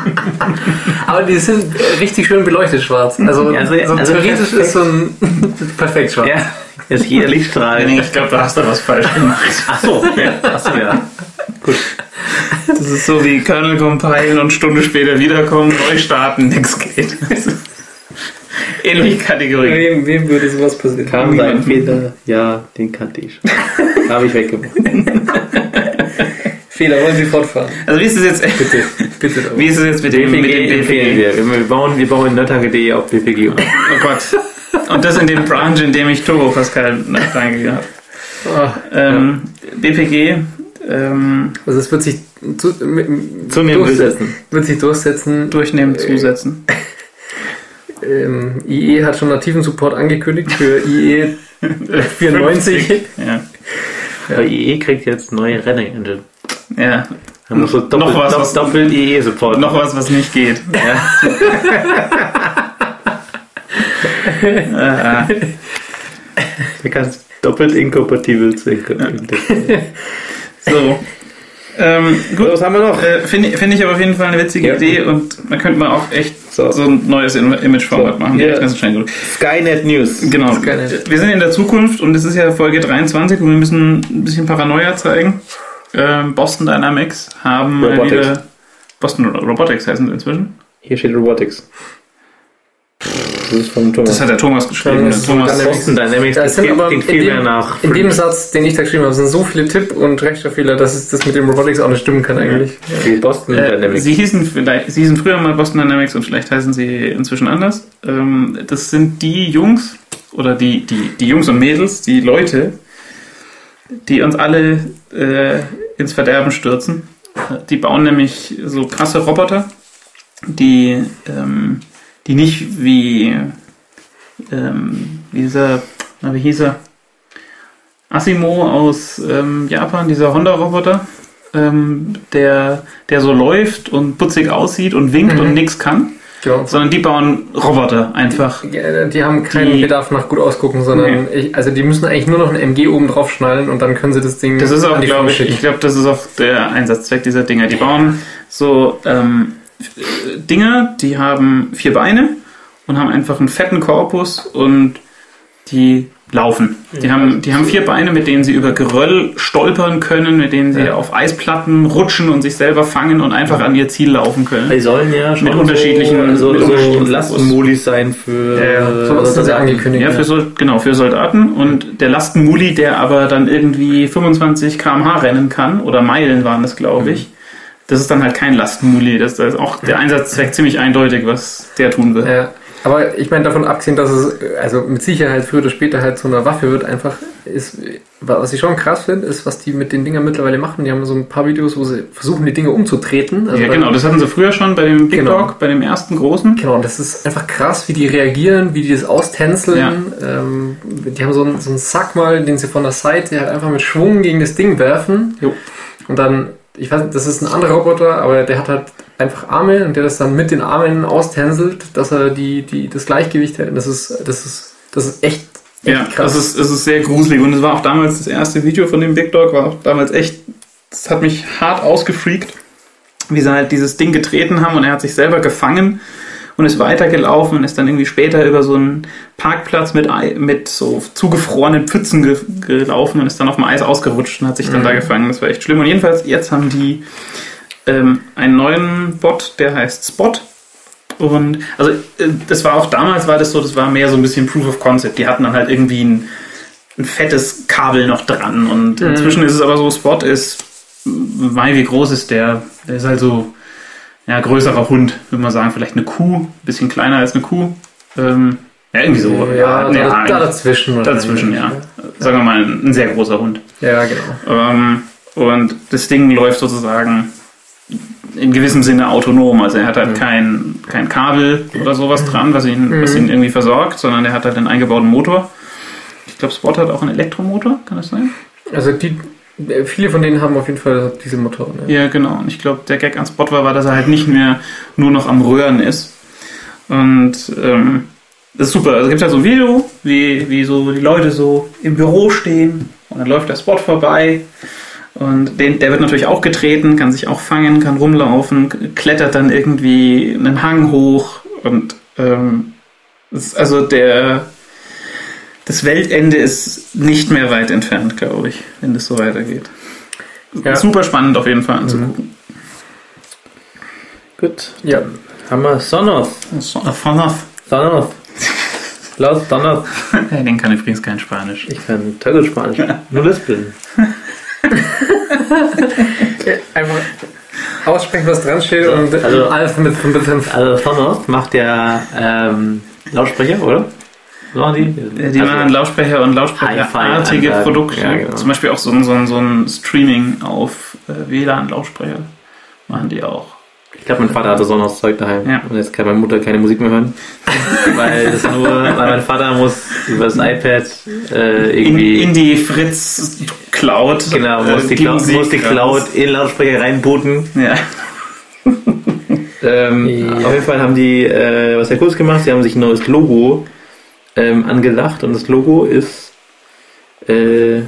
aber die sind richtig schön beleuchtet schwarz. Also, Ja, also- so also theoretisch perfekt. ist so ein perfekt schwarz. Ja, Ist jeder Lichtstrahl. Nee, ich glaube, da hast du was falsch gemacht. Ach so, ja. Ach so, ja. Gut. Das ist so wie Kernel compilen und Stunde später wiederkommen, neu starten, nix geht. Ähnliche Kategorie. Wem, wem würde sowas passieren? Kam sein Fehler? Ja, den kannte ich. Habe ich weggemacht. Fehler, wollen Sie fortfahren? Also wie ist es jetzt, Bitte, bitte. doch. wie ist es jetzt mit dem, mit dem empfehlen wir. Wir bauen, wir bauen Nerdtage.de auf BPG um. Oh Gott. Und das in dem Branch, in dem ich Turbo Pascal reingegeben habe. Ah, Ähm, BPG, ähm, Also es wird sich zu, mit, Zunehmend durchsetzen. durchsetzen. Wird sich durchsetzen. durchnehmen, zusetzen. Ähm, IE hat schon nativen Support angekündigt für IE 94. Ja. Aber IE kriegt jetzt neue Rendering Engine. ja. Da muss so doppelt, Noch was, doppelt, was- doppelt IE Support. Noch was, was nicht geht. Ja. äh, Du kannst doppelt inkompatibel zu so. Ähm, gut, Was haben wir noch? Äh, Finde ich- finde ich aber auf jeden Fall eine witzige Ja. Idee und man könnte mal auch echt So. so, ein neues In- Image-Format So. machen. Ja. Ganz schnell gut. Skynet News. Genau. Skynet. Wir sind in der Zukunft und es ist ja Folge 23 und wir müssen ein bisschen Paranoia zeigen. Ähm, Boston Dynamics haben mal Robotics. wieder Boston Robotics heißen sie inzwischen. Hier steht Robotics. Das Thomas. Das hat der Thomas geschrieben. Thomas, Dynamics. Boston Dynamics Da sind klingt- aber klingt in viel dem- mehr nach. In dem Satz, den ich da geschrieben habe, sind so viele Tipp- und Rechtschreibfehler, dass es das mit dem Robotics auch nicht stimmen kann eigentlich. Die Boston äh, Dynamics. sie, hießen vielleicht, sie hießen früher mal Boston Dynamics und vielleicht heißen sie inzwischen anders. Ähm, das sind die Jungs oder die, die, die Jungs und Mädels, die Leute, die uns alle äh, ins Verderben stürzen. Die bauen nämlich so krasse Roboter, die, ähm, die nicht wie, ähm, dieser, na, wie hieß er? Asimo aus ähm, Japan, dieser Honda-Roboter, ähm, der, der so läuft und putzig aussieht und winkt Mhm. und nichts kann, Genau. sondern die bauen Roboter einfach. Ja, Die haben keinen Die- Bedarf nach gut ausgucken, sondern ich, also die müssen eigentlich nur noch ein MG oben drauf schnallen und dann können sie das Ding Das ist auch, die glaube ich, schicken. ich glaube, das ist auch der Einsatzzweck dieser Dinger. Die bauen so ähm, äh, Dinger, die haben vier Beine und haben einfach einen fetten Korpus und die laufen. Die haben, die haben vier Beine, mit denen sie über Geröll stolpern können, mit denen sie Ja. auf Eisplatten rutschen und sich selber fangen und einfach an ihr Ziel laufen können. Die sollen ja schon Mit unterschiedlichen- so, mit so, so Lastenmolis sein für Ja, ja. äh, So sie angekündigt. Ja, für Sol genau, für Soldaten. Und der Lastenmuli, der aber dann irgendwie 25 km/h rennen kann, oder Meilen waren das, glaube ich, das ist dann halt kein Lastenmuli. Das, das ist auch der Einsatzzweck ziemlich eindeutig, was der tun will. Ja, aber ich meine davon abgesehen, dass es also mit Sicherheit früher oder später halt zu einer Waffe wird, einfach ist, was ich schon krass finde, ist, was die mit den Dingern mittlerweile machen. Die haben so ein paar Videos, wo sie versuchen, die Dinge umzutreten. Also ja, genau, das hatten sie früher schon bei dem Big Genau. Dog, bei dem ersten großen. Genau, und das ist einfach krass, wie die reagieren, wie die das austänzeln. Ähm, die haben so einen, so einen Sack mal, den sie von der Seite halt einfach mit Schwung gegen das Ding werfen. Jo. Und dann, ich weiß nicht, das ist ein anderer Roboter, aber der hat halt einfach Arme und der das dann mit den Armen austänzelt, dass er die, die, das Gleichgewicht hält. Und das ist, das ist, das ist echt, Ja, krass. das ist, es ist sehr gruselig. Und es war auch damals das erste Video von dem Big Dog, war auch damals echt, das hat mich hart ausgefreakt, wie sie halt dieses Ding getreten haben und er hat sich selber gefangen und ist weitergelaufen und ist dann irgendwie später über so einen Parkplatz mit, mit so zugefrorenen Pfützen ge gelaufen und ist dann auf dem Eis ausgerutscht und hat sich dann Mhm. da gefangen. Das war echt schlimm. Und jedenfalls, jetzt haben die ähm, einen neuen Bot, der heißt Spot. Und also äh, das war auch damals war das so, das war mehr so ein bisschen Proof of Concept. Die hatten dann halt irgendwie ein, ein fettes Kabel noch dran. Und Mhm. inzwischen ist es aber so, Spot ist, weil wie groß ist der? Der ist halt so, ja, größerer Hund, würde man sagen, vielleicht eine Kuh, ein bisschen kleiner als eine Kuh. Ähm, ja, irgendwie so. ja, da, da eigentlich dazwischen. dazwischen, ja. Sagen wir mal, ein, ein sehr großer Hund. Ja, genau. Ähm, und das Ding läuft sozusagen in gewissem Sinne autonom. Also er hat halt kein, kein Kabel oder sowas dran, was ihn, was ihn irgendwie versorgt, sondern er hat halt einen eingebauten Motor. Ich glaube, Spot hat auch einen Elektromotor, kann das sein? Also die, viele von denen haben auf jeden Fall diese Motoren. Ja. Ja, genau. Und ich glaube, der Gag an Spot war, war, dass er halt nicht mehr nur noch am Röhren ist. Und ähm, das ist super. Also es gibt halt so ein Video, wie, wie so die Leute so im Büro stehen und dann läuft der Spot vorbei. Und den, der wird natürlich auch getreten, kann sich auch fangen, kann rumlaufen, klettert dann irgendwie einen Hang hoch und ähm, also der das Weltende ist nicht mehr weit entfernt, glaube ich, wenn das so weitergeht. Ja. Super spannend auf jeden Fall anzugucken. Gut. Ja. Haben wir Sonos. So, Sonos. Sonos. Los, Sonos. Ja, Den kann übrigens kein Spanisch. Ich kann gut Spanisch. Nur Lispeln. Einfach aussprechen, was dran steht und Also- alles mit von bisschen. Also Sonos macht ja ähm, Lautsprecher, oder? So machen die? Die Also- machen Lautsprecher und Lautsprecherartige. Produkte. Ja, genau. Zum Beispiel auch so ein, so ein, so ein Streaming auf äh, WLAN-Lautsprecher machen die auch. Ich glaube, mein Vater hatte Sonos Zeug daheim. Ja. Und jetzt kann meine Mutter keine Musik mehr hören. weil das nur, weil mein Vater muss über das iPad äh, In, irgendwie. in die Fritz Cloud. genau, muss die, äh, Cloud, muss die Cloud in Lautsprecher reinbooten. Ja. Ähm, Ja. Auf jeden Fall haben die äh, was sehr Cooles gemacht. Sie haben sich ein neues Logo ähm, angedacht und das Logo ist äh,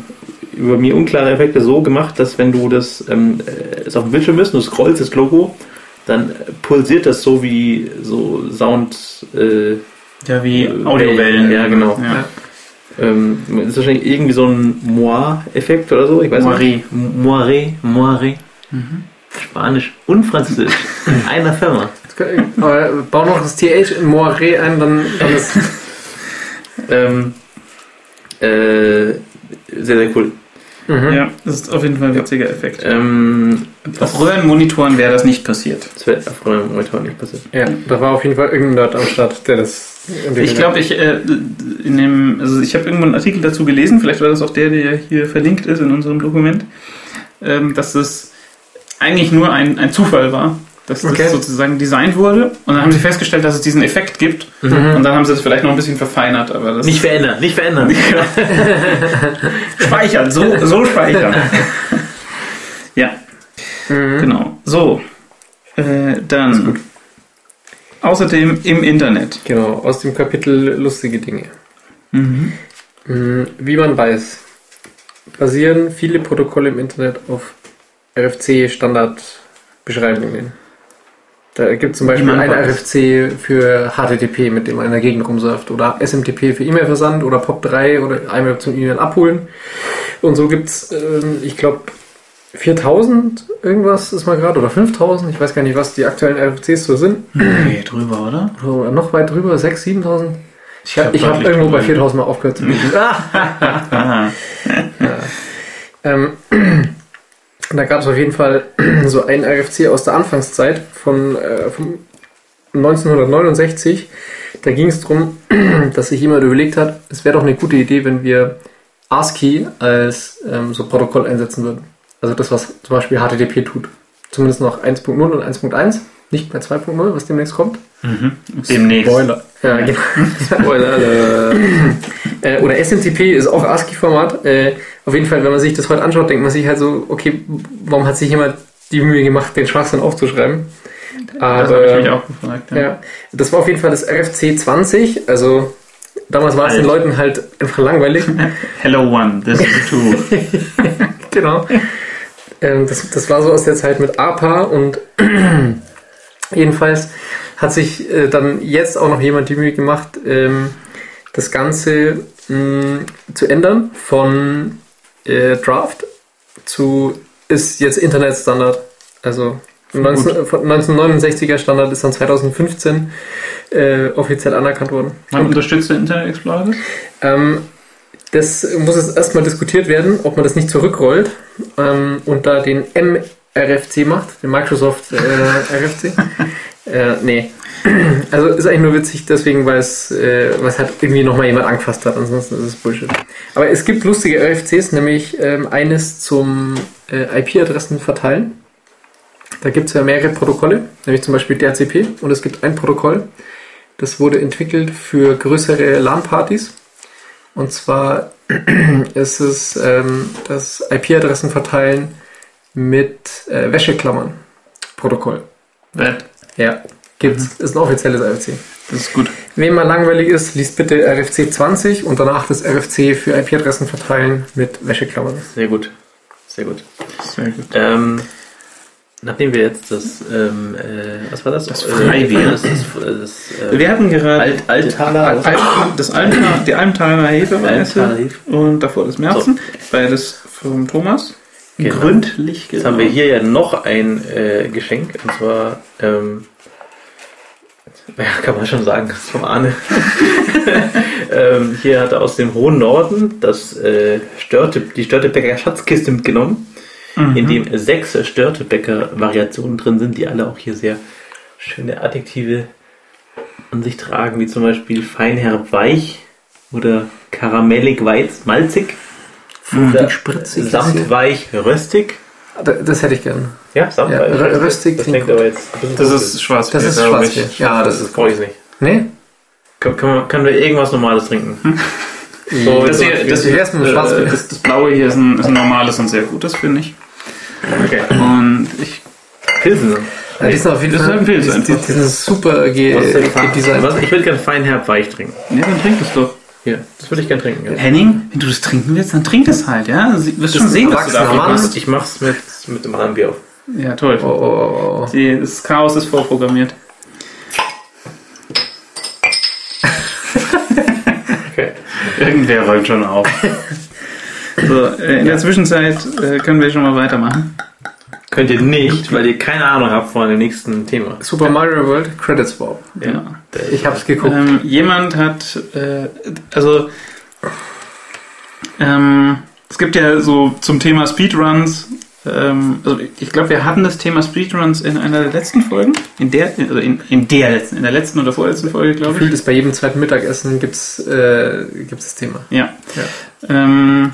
über mir unklare Effekte so gemacht, dass wenn du das ähm, äh, es auf dem Bildschirm ist und du scrollst das Logo, dann äh, pulsiert das so wie so Sound. Äh, Ja, wie Audiowellen. Ja, genau. Ja. ähm, ist wahrscheinlich irgendwie so ein Moire-Effekt oder so. Ich weiß Moiré. nicht. Moiré, Moiré. Spanisch und Französisch in einer Firma. Aber bau noch das TH in Moiré ein, dann, dann ist. Ähm, äh, sehr, sehr cool. Mhm. ja, das ist auf jeden Fall ein witziger Effekt. Ähm, Auf Röhrenmonitoren wäre das nicht passiert. das wäre auf meinem Monitor nicht passiert. Ja, da war auf jeden Fall irgendein Nerd am Start, der das. Ich glaube, ich äh, in dem, also ich habe irgendwo einen Artikel dazu gelesen, vielleicht war das auch der, der hier verlinkt ist in unserem Dokument, ähm, dass es eigentlich nur ein, ein Zufall war, dass das Okay. sozusagen designt wurde und dann haben sie festgestellt, dass es diesen Effekt gibt und dann haben sie das vielleicht noch ein bisschen verfeinert, aber das Nicht verändern, nicht verändern. speichern, so, so speichern. ja, Mhm. genau. So, äh, dann außerdem im Internet. Genau, aus dem Kapitel lustige Dinge. Mhm. Mm, Wie man weiß, basieren viele Protokolle im Internet auf RFC-Standardbeschreibungen. Da gibt es zum Beispiel ein. RFC für HTTP, mit dem man in der Gegend rumsurft, oder SMTP für E-Mail-Versand oder POP3 oder einmal zum E-Mail abholen. Und so gibt es, ähm, ich glaube, 4000 irgendwas ist mal gerade, oder 5000, ich weiß gar nicht, was die aktuellen RFCs so sind. Nee, drüber, oder? Oder noch weit drüber, 6.000, 7.000. Ich, glaub, ich habe irgendwo bei drüber. 4000 mal aufgehört zu bieten. Aha. Ähm, da gab es auf jeden Fall so ein RFC aus der Anfangszeit von, äh, von 1969. Da ging es darum, dass sich jemand überlegt hat, es wäre doch eine gute Idee, wenn wir ASCII als ähm, so Protokoll einsetzen würden. Also das, was zum Beispiel HTTP tut. Zumindest noch 1.0 und 1.1, nicht bei 2.0, was demnächst kommt. Demnächst. Spoiler. Ja, genau. Spoiler. Äh, oder SMTP ist auch ASCII-Format. Äh, auf jeden Fall, wenn man sich das heute anschaut, denkt man sich halt so, okay, warum hat sich jemand die Mühe gemacht, den Schwachsinn aufzuschreiben? Das habe ich mich auch gefragt. Ja. ja, das war auf jeden Fall das RFC 20. Also damals war es den. Leuten halt einfach langweilig. Hello One, this is two. genau. Ähm, das, das war so aus der Zeit mit APA und jedenfalls hat sich äh, dann jetzt auch noch jemand die Mühe gemacht, ähm, das Ganze mh, zu ändern von äh, Draft zu ist jetzt Internetstandard. Also 19, von 1969er Standard ist dann 2015 äh, offiziell anerkannt worden. Man unterstützt den Internet Explorer? das? Ähm, das muss jetzt erstmal diskutiert werden, ob man das nicht zurückrollt ähm, und da den MRFC macht, den Microsoft äh, RFC. äh, nee. Also ist eigentlich nur witzig, deswegen, weil es, äh, es halt irgendwie nochmal jemand angefasst hat, ansonsten ist es Bullshit. Aber es gibt lustige RFCs, nämlich ähm, eines zum äh, IP-Adressen verteilen. Da gibt es ja mehrere Protokolle, nämlich zum Beispiel DHCP und es gibt ein Protokoll, das wurde entwickelt für größere LAN-Partys. Und zwar ist es ähm, das IP-Adressen verteilen mit äh, Wäscheklammern. Protokoll. That. Ja, gibt's. Ist ein offizielles RFC. Das ist gut. Wem mal langweilig ist, liest bitte RFC 20 und danach das RFC für IP-Adressen verteilen mit Wäscheklammern. Sehr gut. Sehr gut. Sehr gut. Ähm, nachdem wir jetzt das, ähm, äh, was war das? Das Äh, Freibier. Das, das, das, äh, Wir hatten gerade Alt, Altaler. Al- das Almtaler, die Almtaler Hefe. und davor das Märzen. Beides vom Thomas. Genau. Gründlich Jetzt haben wir hier ja noch ein äh, Geschenk und zwar, ähm, ja, kann man schon sagen, das ist vom Arne. ähm, hier hat er aus dem hohen Norden das äh, Störte, die Störtebecker Schatzkiste mitgenommen, in dem sechs Störtebecker Variationen drin sind, die alle auch hier sehr schöne Adjektive an sich tragen, wie zum Beispiel feinherb weich oder karamellig weiß malzig. Oder spritzig ist samtweich röstig. Da- Das hätte ich gern. Ja, Samtweich. Ja, rö- röstig Das klingt klingt aber jetzt ein Das ist Schwarzbier, Das ist Schwarzbier. ich. Ja, das, ist. brauche ich nicht. Nee? Kann, kann man, können wir irgendwas Normales trinken? So, Das, hier, das, wär's mit dem äh, Schwarzbier? das, das blaue hier ist ein, ist ein normales und sehr gutes, finde ich. okay. Und ich, Pilsen. Ja, die sind auf jeden Das ist Fall ein Pilz die, die, die sind super ge Was ist Fein- gedesignt. was, ich würde gerne feinherb weich trinken. ne, dann trink es doch. Hier, das würde ich gerne trinken. Ja. Henning, wenn du das trinken willst, dann trink es halt, ja? Du wirst schon ein sehen, was du Mann. machst. Ich mach's mit, mit dem anderen Bier auf. Ja, toll. Oh, oh, oh, oh. Die, das Chaos ist vorprogrammiert. Okay. Irgendwer räumt schon auf. So, äh, in der Zwischenzeit äh, können wir schon mal weitermachen. Könnt ihr nicht, weil ihr keine Ahnung habt von dem nächsten Thema. Super Mario World Credit Swap. Ja. Ich hab's geguckt. Ähm, jemand hat, äh, also, ähm, es gibt ja so zum Thema Speedruns, ähm, also ich glaube, wir hatten das Thema Speedruns in einer der letzten Folgen, in der, also in, in der letzten, in der letzten oder vorletzten Folge, glaube Gefühlt ich. ist bei jedem zweiten Mittagessen gibt's, äh, gibt's das Thema. Ja. Ja. Ähm,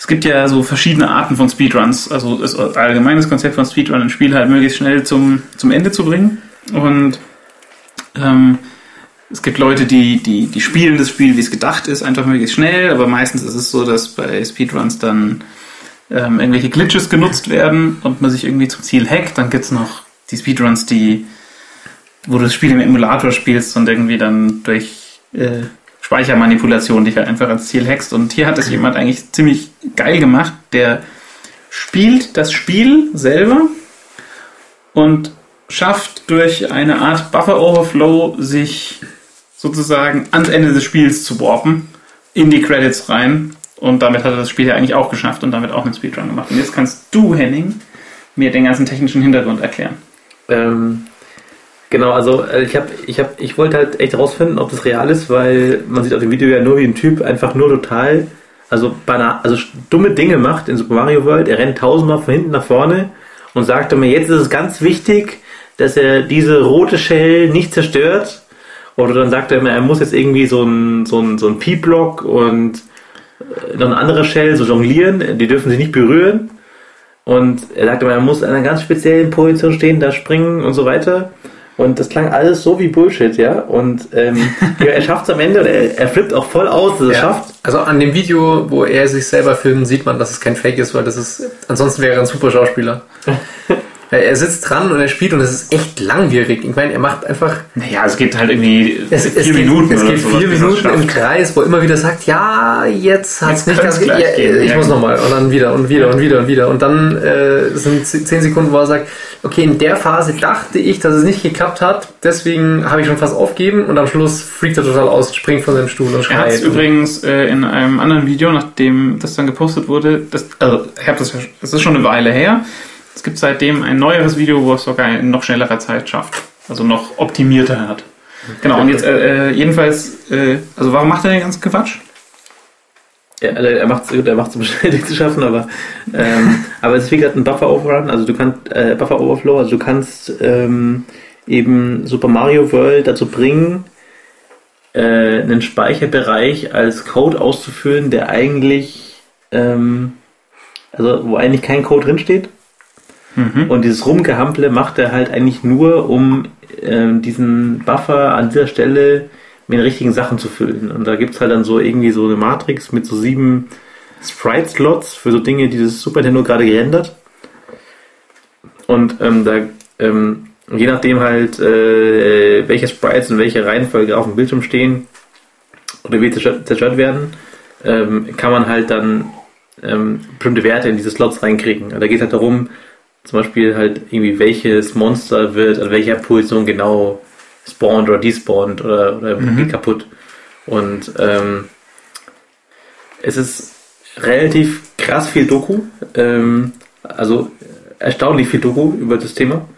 es gibt ja so verschiedene Arten von Speedruns. Also das allgemeines Konzept von Speedrun, ein Spiel halt möglichst schnell zum, zum Ende zu bringen. Und ähm, es gibt Leute, die, die, die spielen das Spiel, wie es gedacht ist, einfach möglichst schnell, aber meistens ist es so, dass bei Speedruns dann ähm, irgendwelche Glitches genutzt werden und man sich irgendwie zum Ziel hackt. Dann gibt's noch die Speedruns, die, wo du das Spiel im Emulator spielst und irgendwie dann durch äh, Speichermanipulation dich halt einfach ans Ziel hackst. Und hier hat es jemand eigentlich ziemlich geil gemacht, der spielt das Spiel selber und schafft durch eine Art Buffer Overflow sich sozusagen ans Ende des Spiels zu warpen, in die Credits rein. Und damit hat er das Spiel ja eigentlich auch geschafft und damit auch einen Speedrun gemacht. Und jetzt kannst du, Henning, mir den ganzen technischen Hintergrund erklären. Ähm, genau, also äh, ich, hab, ich, hab, ich wollte halt echt rausfinden, ob das real ist, weil man sieht auf dem Video ja nur, wie ein Typ einfach nur total, also, banal, also dumme Dinge macht in Super Mario World. Er rennt tausendmal von hinten nach vorne und sagt mir, jetzt ist es ganz wichtig, dass er diese rote Shell nicht zerstört. Oder dann sagt er immer, er muss jetzt irgendwie so ein, so ein, so ein P-Block und äh, noch eine andere Shell so jonglieren, die dürfen sich nicht berühren. Und er sagte mal, er muss in einer ganz speziellen Position stehen, da springen und so weiter. Und das klang alles so wie Bullshit, ja. Und ähm, ja, er schafft es am Ende oder er, er flippt auch voll aus, dass er es schafft. Also an dem Video, wo er sich selber filmt, sieht man, dass es kein Fake ist, weil das ist, ansonsten wäre er ein super Schauspieler. Weil er sitzt dran und er spielt und es ist echt langwierig. Ich meine, er macht einfach Naja, es geht halt irgendwie Es, vier es geht, Minuten es oder geht vier er es Minuten im. Kreis, wo er immer wieder sagt, ja, jetzt hat's Jetzt nicht ganz ja, gehen, Ich ja, muss nochmal. Und dann wieder und wieder und wieder und wieder. Und dann äh, sind zehn Sekunden, wo er sagt, okay, in der Phase dachte ich, dass es nicht geklappt hat, deswegen habe ich schon fast aufgeben und am Schluss freakt er total aus, springt von seinem Stuhl und Er hat es schreit. übrigens äh, in einem anderen Video, nachdem das dann gepostet wurde, das, also ich habe das, das ist schon eine Weile her. Es gibt seitdem ein neueres Video, wo es sogar in noch schnellerer Zeit schafft. Also noch optimierter hat. Genau, und jetzt äh, äh, jedenfalls, äh, also warum macht er den ganzen Quatsch? Ja, also er macht es er macht's um schnell zu schaffen, aber, ähm, aber es wie gesagt ein Buffer Overrun, also du kannst, äh, Buffer Overflow, also du kannst ähm, eben Super Mario World dazu bringen, äh, einen Speicherbereich als Code auszufüllen, der eigentlich, ähm, also wo eigentlich kein Code drinsteht. Und dieses Rumgehample macht er halt eigentlich nur, um ähm, diesen Buffer an dieser Stelle mit den richtigen Sachen zu füllen. Und da gibt's halt dann so irgendwie so eine Matrix mit so sieben Sprite-Slots für so Dinge, die das Super Nintendo gerade gerendert. Und ähm, da, ähm, je nachdem halt, äh, welche Sprites in welcher Reihenfolge auf dem Bildschirm stehen oder wie zerstört, werden, ähm, kann man halt dann ähm, bestimmte Werte in diese Slots reinkriegen. Da geht es halt darum, zum Beispiel halt irgendwie welches Monster wird an welcher Position genau spawnt oder despawnt oder, oder geht kaputt. Und ähm, es ist relativ krass viel Doku, ähm, also erstaunlich viel Doku über das Thema.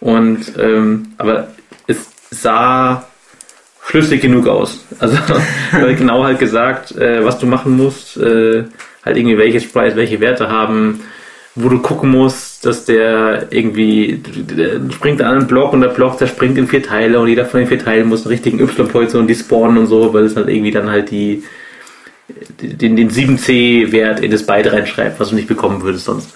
Und ähm, aber es sah schlüssig genug aus. Also genau halt gesagt, äh, was du machen musst, äh, halt irgendwie welche Sprites, welche Werte haben, wo du gucken musst, dass der irgendwie der springt an einen Block und der Block, der springt in vier Teile und jeder von den vier Teilen muss einen richtigen Y-Position, die spawnen und so, weil es halt irgendwie dann halt die den, den 7C-Wert in das Byte reinschreibt, was du nicht bekommen würdest sonst.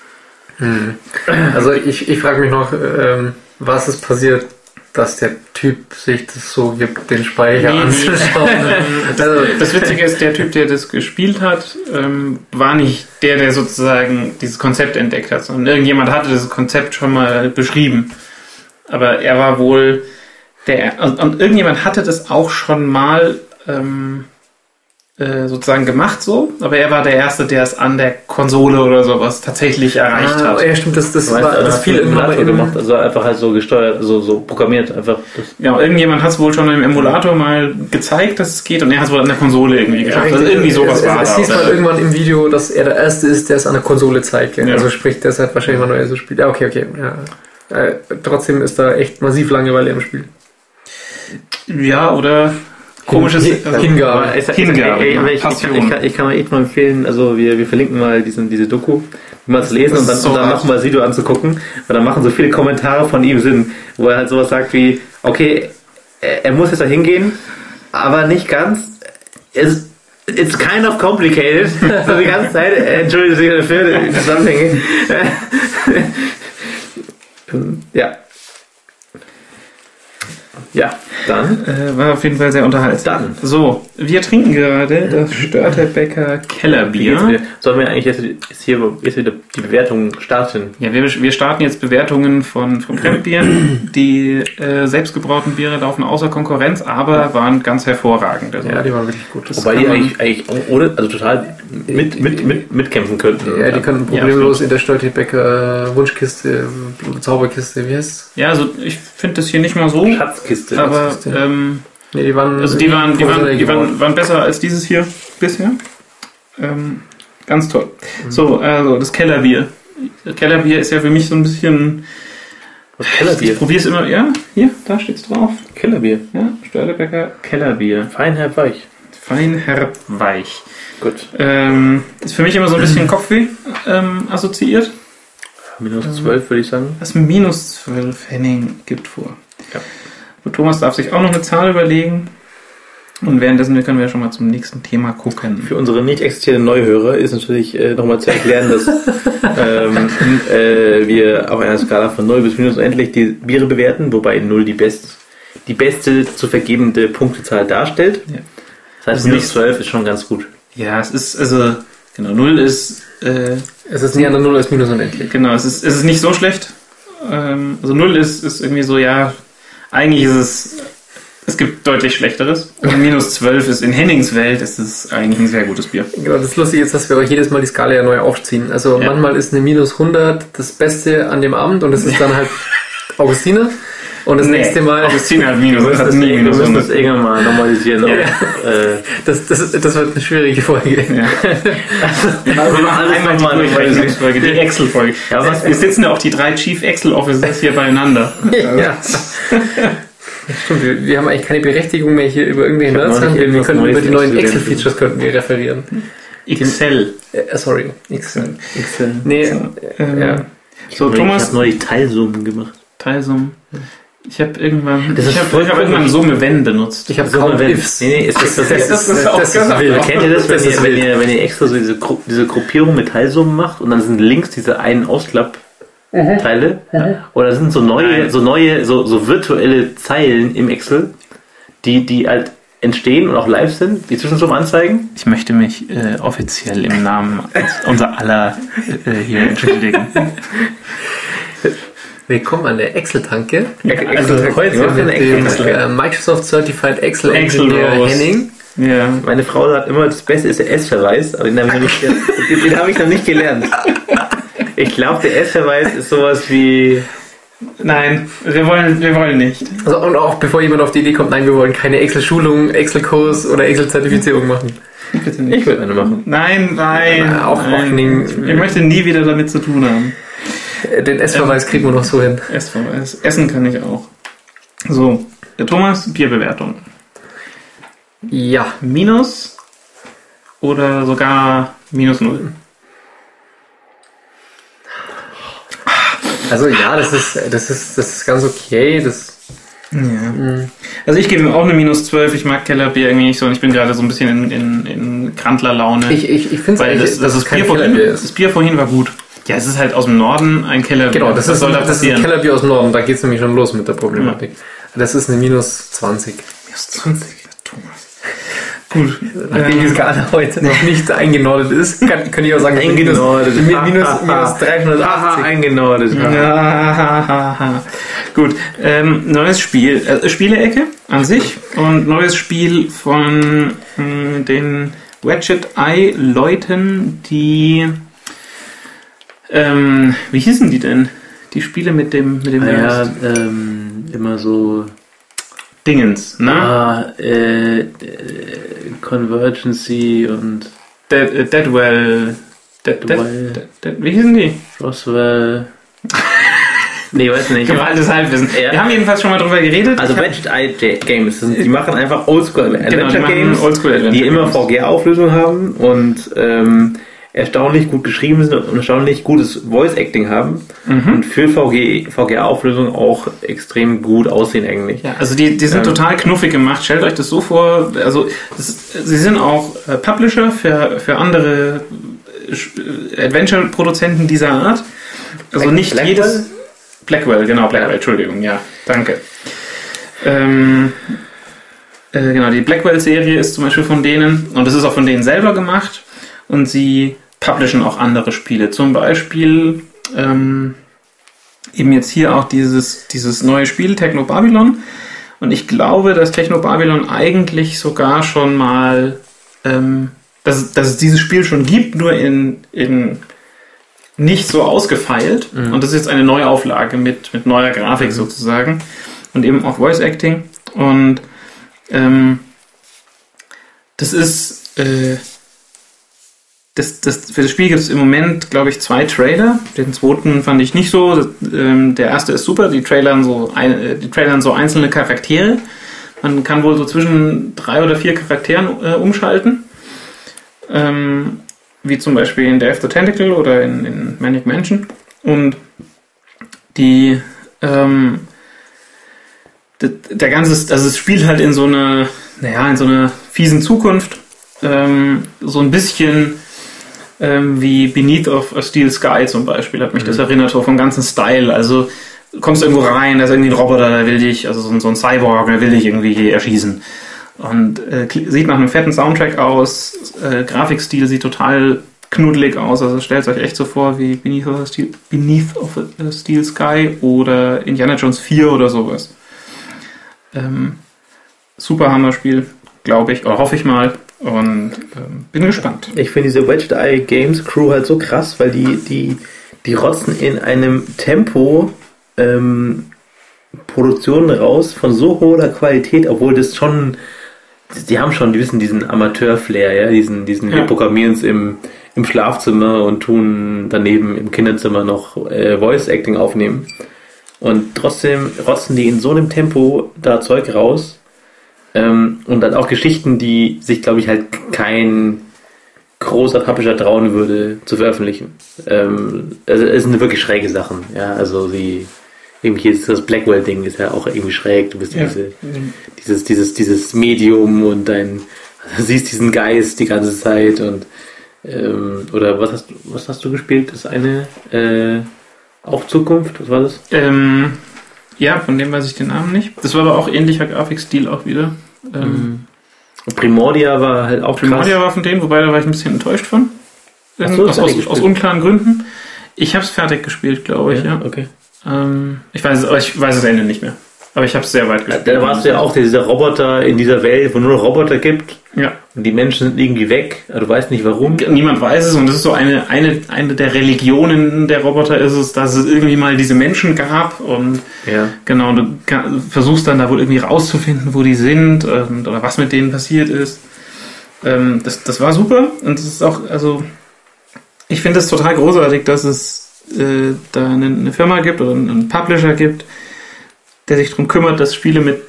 Also ich, ich frage mich noch, ähm, was ist passiert, dass der Typ sich das so gibt, den Speicher Nee, anzuschauen. also, Das Witzige ist, der Typ, der das gespielt hat, ähm, war nicht der, der sozusagen dieses Konzept entdeckt hat, sondern irgendjemand hatte das Konzept schon mal beschrieben. Aber er war wohl der, und, und irgendjemand hatte das auch schon mal ähm, äh, sozusagen gemacht so, aber er war der Erste, der es an der Konsole oder sowas tatsächlich erreicht ah, hat. ja, stimmt, das, das, weißt, war, das einen irgendwann mal gemacht, also einfach halt so gesteuert, so, so programmiert, einfach das Ja, irgendjemand hat es wohl schon im Emulator mal gezeigt, dass es geht und er hat es wohl an der Konsole irgendwie geschafft. Also irgendwie sowas es, war es, da. es hieß mal irgendwann im Video, dass er der Erste ist, der es an der Konsole zeigt. Ja. Also sprich, der es halt wahrscheinlich mal neu so spielt. Ja, okay, okay. Ja. Äh, trotzdem ist da echt massiv Langeweile im Spiel. Ja, oder komisches Hin- also, Hingabe. Hingabe, aber ich, ich, ich, kann, ich kann mal echt mal empfehlen, also wir, wir verlinken mal diesen, diese Doku, mal zu lesen und dann, so und dann hart. nochmal das Video anzugucken, weil dann machen so viele Kommentare von ihm Sinn, wo er halt sowas sagt wie, okay, er, er muss jetzt da hingehen, aber nicht ganz, es, it's kind of complicated, so die ganze Zeit, äh, entschuldige Sie dafür, die Zusammenhänge. ja. Ja, dann. Äh, war auf jeden Fall sehr unterhaltsam. Dann. So, wir trinken gerade das Störtebecker Kellerbier. Sollen wir eigentlich jetzt, jetzt hier jetzt wieder die Bewertung starten? Ja, wir, wir starten jetzt Bewertungen von, von Fremdbieren. Die äh, selbstgebrauten Biere laufen außer Konkurrenz, aber waren ganz hervorragend. Also, Ja, die waren wirklich gut. das Wobei die eigentlich, eigentlich ohne, also total mit, mit, mit, mitkämpfen könnten. Ja, die können Ja, problemlos in der Stoltebecker Wunschkiste, Zauberkiste, wie heißt ja, also ich finde das hier nicht mal so, Schatzkiste. aber Schatzkiste. ähm, Nee, die waren, Also die waren, die waren, die waren, waren besser als dieses hier bisher. Ähm, ganz toll. So, also das Kellerbier. Kellerbier ist ja für mich so ein bisschen. Was Ich Kellerbier? probiere es immer. Ja, hier, da steht's drauf. Kellerbier. Ja, Störtebecker Kellerbier. Fein, herb, weich. Fein, herb, weich. Gut. Ähm, ist für mich immer so ein bisschen Kopfweh ähm, assoziiert. Minus 12 würde ich sagen. Was minus 12 Henning gibt vor. Ja. Und Thomas darf sich auch noch eine Zahl überlegen. Und währenddessen können wir schon mal zum nächsten Thema gucken. Für unsere nicht existierenden Neuhörer ist natürlich äh, nochmal zu erklären, dass ähm, äh, wir auf einer Skala von 0 bis minus unendlich die Biere bewerten, wobei 0 die, best, die beste zu vergebende Punktezahl darstellt. Ja. Das heißt, Also minus nicht- 12 ist schon ganz gut. Ja, es ist, also, genau, 0 ist, äh, Es ist näher an der Null als Minus unendlich. genau, es ist, es ist nicht so schlecht. Ähm, also 0 ist, ist irgendwie so, ja, eigentlich ist es, es gibt deutlich Schlechteres. Und minus 12 ist in Hennings Welt, ist es eigentlich ein sehr gutes Bier. Genau, das Lustige ist, dass wir euch jedes Mal die Skala ja neu aufziehen. Also Ja. manchmal ist eine minus 100 das Beste an dem Abend und es ist dann halt Augustiner. Und das nächste Mal, Augustina hat minus, Wir müssen hat das, nie wir minus müssen das 100. irgendwann mal normalisieren. Ja. Äh, das, das, das wird eine schwierige Folge. Ja. Also Einmal die nochmal Durchrechnungsfolge, die Excel-Folge. Ja, was- Wir sitzen ja auch die drei Chief Excel Officers hier beieinander. Ja. Stimmt, wir, wir haben eigentlich keine Berechtigung mehr hier über irgendwelche Ich Nerds. Wir, wir können Neues über die neuen. Excel-Features könnten wir referieren. Excel. Äh, sorry, Excel. Excel. Nee, Ähm, ja. So, Ich Thomas, habe neulich Teilsummen gemacht. Teilsummen. Ich habe irgendwann, Das ich ich hab irgendwann Summe wenn benutzt. Ich habe So, kaum wenn- Ifs. Nee, nee, ist das, das, Das das, ist, das ist genau. wild. Kennt ihr das, wenn, ihr, wenn, ihr, wenn ihr extra so diese, Gru diese Gruppierung mit Teilsummen macht und dann sind links diese einen Ausklappteile oder sind so neue, Nein. so neue, so, so virtuelle Zeilen im Excel, die, die halt entstehen und auch live sind, die Zwischensummen anzeigen. Ich möchte mich äh, offiziell im Namen unser aller äh, hier entschuldigen. Willkommen an der Excel-Tanke. Also heute Ja, mit dem Excel. äh, Microsoft Certified Excel Excel Engineer Rose. Henning. Ja. Meine Frau sagt immer, das Beste ist der S-Verweis, aber den habe ich, noch nicht ge- den, den habe ich noch nicht gelernt. Ich glaube, der S-Verweis ist sowas wie. Nein, wir wollen, wir wollen nicht. Also, und auch bevor jemand auf die Idee kommt, nein, wir wollen keine Excel-Schulung, Excel-Kurs oder Excel-Zertifizierung machen. Bitte nicht. Ich würde eine machen. Nein, nein. Na, auch- nein. nicht. Ich möchte nie wieder damit zu tun haben. Den S-Verweis kriegen wir noch so hin. SVS. Essen kann ich auch. So, der Thomas, Bierbewertung. Ja. Minus oder sogar minus null. Also ja, das ist, das ist, das ist ganz okay. Das, Ja. Also ich gebe ihm auch eine minus 12. Ich mag Kellerbier irgendwie nicht so und ich bin gerade so ein bisschen in, in, in Krantlerlaune. ich ich, ich finde weil das, das, das, Bier vorhin, das. Bier vorhin war gut. Ja, es ist halt aus dem Norden ein Kellerbier. Genau, das, Was ist, soll da das ist ein? Kellerbier aus dem Norden. Da geht es nämlich schon los mit der Problematik. Das ist eine minus 20. Minus 20, Thomas. Gut. Nachdem die Skala heute noch nicht eingenordet ist, kann, kann ich auch sagen, Eingenordet. Minus, minus, minus 380. eingenordet. Ja, gut. Ähm, neues Spiel, äh, Spielecke an sich und neues Spiel von mh, den Ratchet Eye Leuten, die ähm, wie hießen die denn? Die Spiele mit dem mit dem Ah, ja, ähm, immer so. Dingens, ne? Ah, äh, äh, Convergency und Dead, äh, Deadwell. Dead, Dead, Deadwell. Dead, Dead, wie hießen die? Roswell. nee, weiß nicht. Gewaltes Halbwissen. Ja. Wir haben jedenfalls schon mal drüber geredet. Also Ratchet Eye Games, die machen einfach Oldschool genau, die Adventure Games, Oldschool Adventure die immer. VGA-Auflösung haben und ähm, erstaunlich gut geschrieben sind und erstaunlich gutes Voice-Acting haben Mhm. und für VG, VGA-Auflösung auch extrem gut aussehen eigentlich. Ja, also die, die sind Ähm. total knuffig gemacht. Stellt euch das so vor, also das, sie sind auch äh, Publisher für, für andere äh, Adventure-Produzenten dieser Art. Also Black- nicht Blackwell? jedes... Blackwell, genau, Blackwell. Entschuldigung, ja, danke. Ähm, äh, genau, die Blackwell-Serie ist zum Beispiel von denen und das ist auch von denen selber gemacht und sie publishen auch andere Spiele. Zum Beispiel ähm, eben jetzt hier auch dieses, dieses neue Spiel Techno Babylon. Und ich glaube, dass Techno Babylon eigentlich sogar schon mal, ähm, dass, es- dass es dieses Spiel schon gibt, nur in, in nicht so ausgefeilt. Und das ist jetzt eine Neuauflage mit, mit neuer Grafik sozusagen. Und eben auch Voice Acting. Und ähm, das ist äh, das, das, für das Spiel gibt es im Moment, glaube ich, zwei Trailer. Den zweiten fand ich nicht so. Das, ähm, der erste ist super. Die trailern so, ein, äh, die trailern so einzelne Charaktere. Man kann wohl so zwischen drei oder vier Charakteren äh, umschalten. Ähm, wie zum Beispiel in of the Tentacle oder in, in Manic Mansion. Und die, ähm, der, der ganze, also es spielt halt in so einer, naja, in so einer fiesen Zukunft. Ähm, so ein bisschen ähm, wie Beneath of a Steel Sky zum Beispiel, hat mich das erinnert, so vom ganzen Style. Also du kommst irgendwo rein, da ist irgendwie ein Roboter, der will dich, also so, ein- so ein Cyborg, der will dich irgendwie erschießen. Und äh, sieht nach einem fetten Soundtrack aus, äh, Grafikstil sieht total knuddelig aus, also stellt euch echt so vor wie Beneath of a Steel, Beneath of a Steel Sky oder Indiana Jones 4 oder sowas. Ähm, super Hammerspiel, glaube ich, oder hoffe ich mal. Und ähm, bin gespannt. Ich finde diese Wedged Eye Games Crew halt so krass, weil die, die, die rotzen in einem Tempo ähm, Produktionen raus von so hoher Qualität, obwohl das schon, die haben schon, die wissen diesen Amateur-Flair, ja, diesen, diesen, Ja. wir programmieren es im, im Schlafzimmer und tun daneben im Kinderzimmer noch äh, Voice Acting aufnehmen. Und trotzdem rotzen die in so einem Tempo da Zeug raus. Ähm, und dann auch Geschichten, die sich, glaube ich, halt kein großer Publisher trauen würde zu veröffentlichen. Ähm, also es sind wirklich schräge Sachen. Ja, also die irgendwie ist das Blackwell-Ding ist ja auch irgendwie schräg. Du bist Ja. diese, dieses, dieses, dieses Medium und dein du siehst diesen Geist die ganze Zeit und ähm, oder was hast du was hast du gespielt? Das eine äh, auch Zukunft, was war das? Ähm, ja, von dem weiß ich den Namen nicht. Das war aber auch ähnlicher Grafikstil auch wieder. Ähm, Primordia war halt auch Primordia war von denen, wobei da war ich ein bisschen enttäuscht von. Ach so, aus, aus, unklaren Gründen. Ich habe es fertig gespielt, glaube ich, ja. okay. Ähm, ich, weiß, es- aber ich weiß das Ende nicht mehr. Aber ich habe es sehr weit gespielt. Da warst du ja auch dieser Roboter in dieser Welt, wo nur Roboter gibt Ja. und die Menschen sind irgendwie weg. Du weißt nicht warum. Niemand weiß es und das ist so eine, eine, eine der Religionen der Roboter ist es, dass es irgendwie mal diese Menschen gab und Ja. genau, du versuchst dann da wohl irgendwie rauszufinden, wo die sind und, oder was mit denen passiert ist. Ähm, das, das war super und es ist auch, also ich finde es total großartig, dass es äh, da eine, eine Firma gibt oder einen Publisher gibt, der sich darum kümmert, dass Spiele mit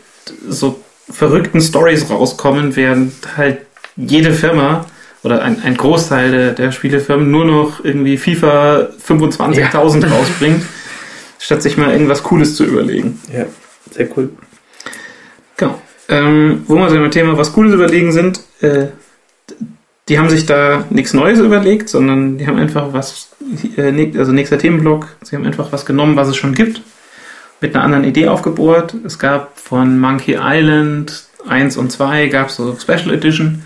so verrückten Stories rauskommen, während halt jede Firma oder ein, ein Großteil der, der Spielefirmen nur noch irgendwie FIFA 25.000 rausbringt, statt sich mal irgendwas Cooles zu überlegen. Ja, sehr cool. Genau. Ähm, wo wir so beim Thema was Cooles überlegen sind, äh, die haben sich da nichts Neues überlegt, sondern die haben einfach was, äh, ne- also nächster Themenblock, sie haben einfach was genommen, was es schon gibt, mit einer anderen Idee aufgebohrt. Es gab von Monkey Island 1 und 2 gab so Special Edition,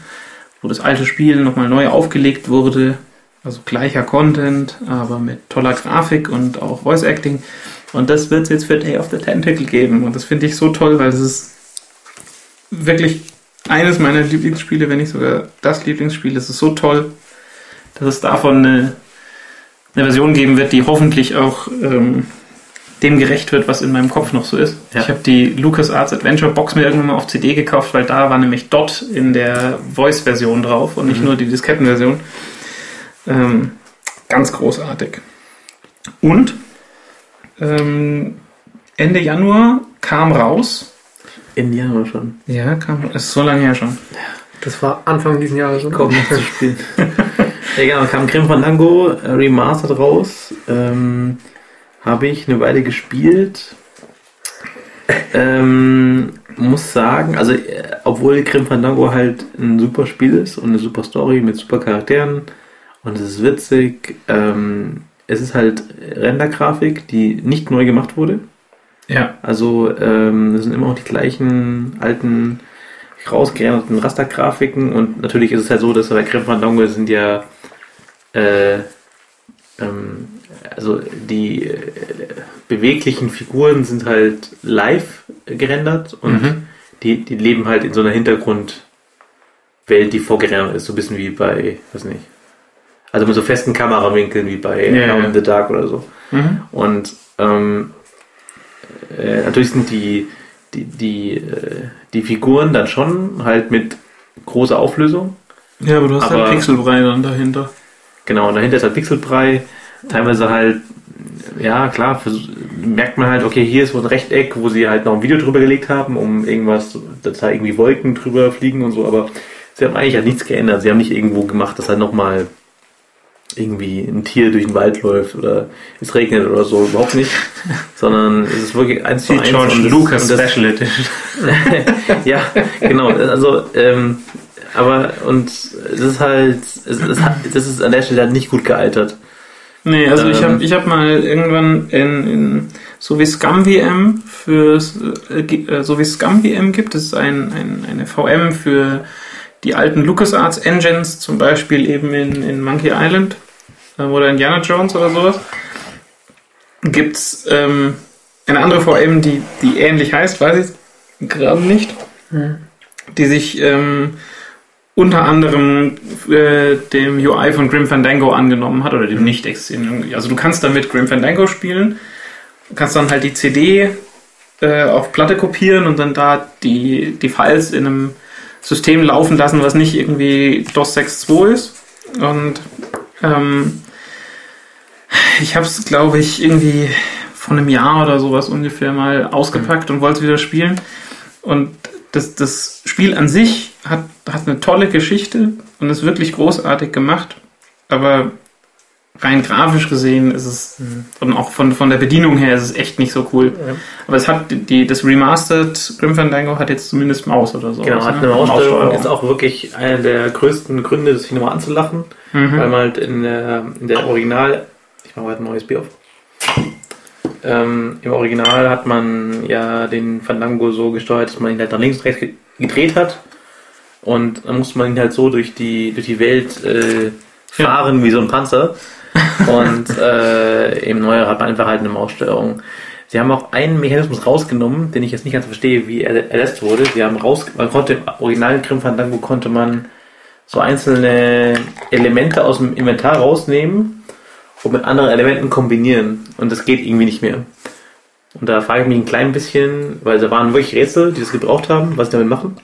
wo das alte Spiel nochmal neu aufgelegt wurde. Also gleicher Content, aber mit toller Grafik und auch Voice Acting. Und das wird es jetzt für Day of the Tentacle geben. Und das finde ich so toll, weil es ist wirklich eines meiner Lieblingsspiele, wenn nicht sogar das Lieblingsspiel. Es ist so toll, dass es davon eine, eine Version geben wird, die hoffentlich auch ähm, dem gerecht wird, was in meinem Kopf noch so ist. Ja. Ich habe die LucasArts Adventure Box mir irgendwann mal auf CD gekauft, weil da war nämlich Dot in der Voice-Version drauf und nicht nur die Diskettenversion. Ähm, ganz großartig. Und ähm, Ende Januar kam raus. Indianer schon. Ja, kam, ist so lange her schon. Das war Anfang diesen Jahres. Kommt nicht zu spielen. ja, genau, kam Grim Fandango äh, Remastered raus. Ähm, Habe ich eine Weile gespielt. Ähm, muss sagen, also äh, obwohl Grim Fandango halt ein super Spiel ist und eine super Story mit super Charakteren und es ist witzig, ähm, es ist halt Rendergrafik, die nicht neu gemacht wurde. Ja. Also ähm, es sind immer noch die gleichen alten rausgerenderten Rastergrafiken und natürlich ist es halt so, dass bei Grim Fandango sind ja äh, ähm, also die äh, beweglichen Figuren sind halt live gerendert und Mhm. die, die leben halt in so einer Hintergrundwelt, die vorgerendert ist, so ein bisschen wie bei, weiß nicht, also mit so festen Kamerawinkeln wie bei Ja, Now in the Dark oder so. Mhm. Und ähm, äh, natürlich sind die, die, die, äh, die Figuren dann schon halt mit großer Auflösung. Ja, aber du hast Aber- halt Pixelbrei dann dahinter. Genau, und dahinter ist halt Pixelbrei. Teilweise halt, ja klar, merkt man halt, okay, hier ist so ein Rechteck, wo sie halt noch ein Video drüber gelegt haben, um irgendwas, dass da irgendwie Wolken drüber fliegen und so, aber sie haben eigentlich halt nichts geändert. Sie haben nicht irgendwo gemacht, dass halt nochmal irgendwie ein Tier durch den Wald läuft oder es regnet oder so, überhaupt nicht. Sondern es ist wirklich eins zu eins. George und Lucas und das- Special Edition. ja, genau. Also, ähm, aber und es ist halt, es, hat, das ist an der Stelle halt nicht gut gealtert. Nee, also ich Ähm. habe ich hab mal irgendwann in, in so wie Scum VM für äh, so wie Scum VM gibt es ein, ein, eine VM für die alten LucasArts Engines, zum Beispiel eben in, in Monkey Island äh, oder Indiana Jones oder sowas. Gibt's ähm, eine andere VM, die, die ähnlich heißt, weiß ich gerade nicht, die sich ähm, unter anderem äh, dem UI von Grim Fandango angenommen hat oder dem nicht existierenden. Also du kannst damit Grim Fandango spielen, kannst dann halt die CD äh, auf Platte kopieren und dann da die, die Files in einem System laufen lassen, was nicht irgendwie DOS 6.2 ist. Und ähm, ich habe es, glaube ich, irgendwie von einem Jahr oder sowas ungefähr mal ausgepackt und wollte es wieder spielen. Und das, das Spiel an sich hat, hat eine tolle Geschichte und ist wirklich großartig gemacht. Aber rein grafisch gesehen ist es, und auch von, von der Bedienung her ist es echt nicht so cool. Aber es hat die, das Remastered Grim Fandango hat jetzt zumindest Maus oder so. Genau, hat eine Maussteuerung. Ist auch wirklich einer der größten Gründe, sich nochmal anzulachen, Mhm. weil man halt in der, in der Original, ich mache heute ein neues Bier auf. Ähm, Im Original hat man ja den Fandango so gesteuert, dass man ihn halt nach links und rechts ge- gedreht hat. Und dann musste man ihn halt so durch die, durch die Welt äh, fahren wie so ein Panzer. Und äh, im Neuer hat man einfach halt eine Maussteuerung. Sie haben auch einen Mechanismus rausgenommen, den ich jetzt nicht ganz verstehe, wie er erlässt wurde. Sie haben raus, man konnte im originalen Grim Fandango konnte man so einzelne Elemente aus dem Inventar rausnehmen und mit anderen Elementen kombinieren. Und das geht irgendwie nicht mehr. Und da frage ich mich ein klein bisschen, weil da waren wirklich Rätsel, die das gebraucht haben, was sie damit machen.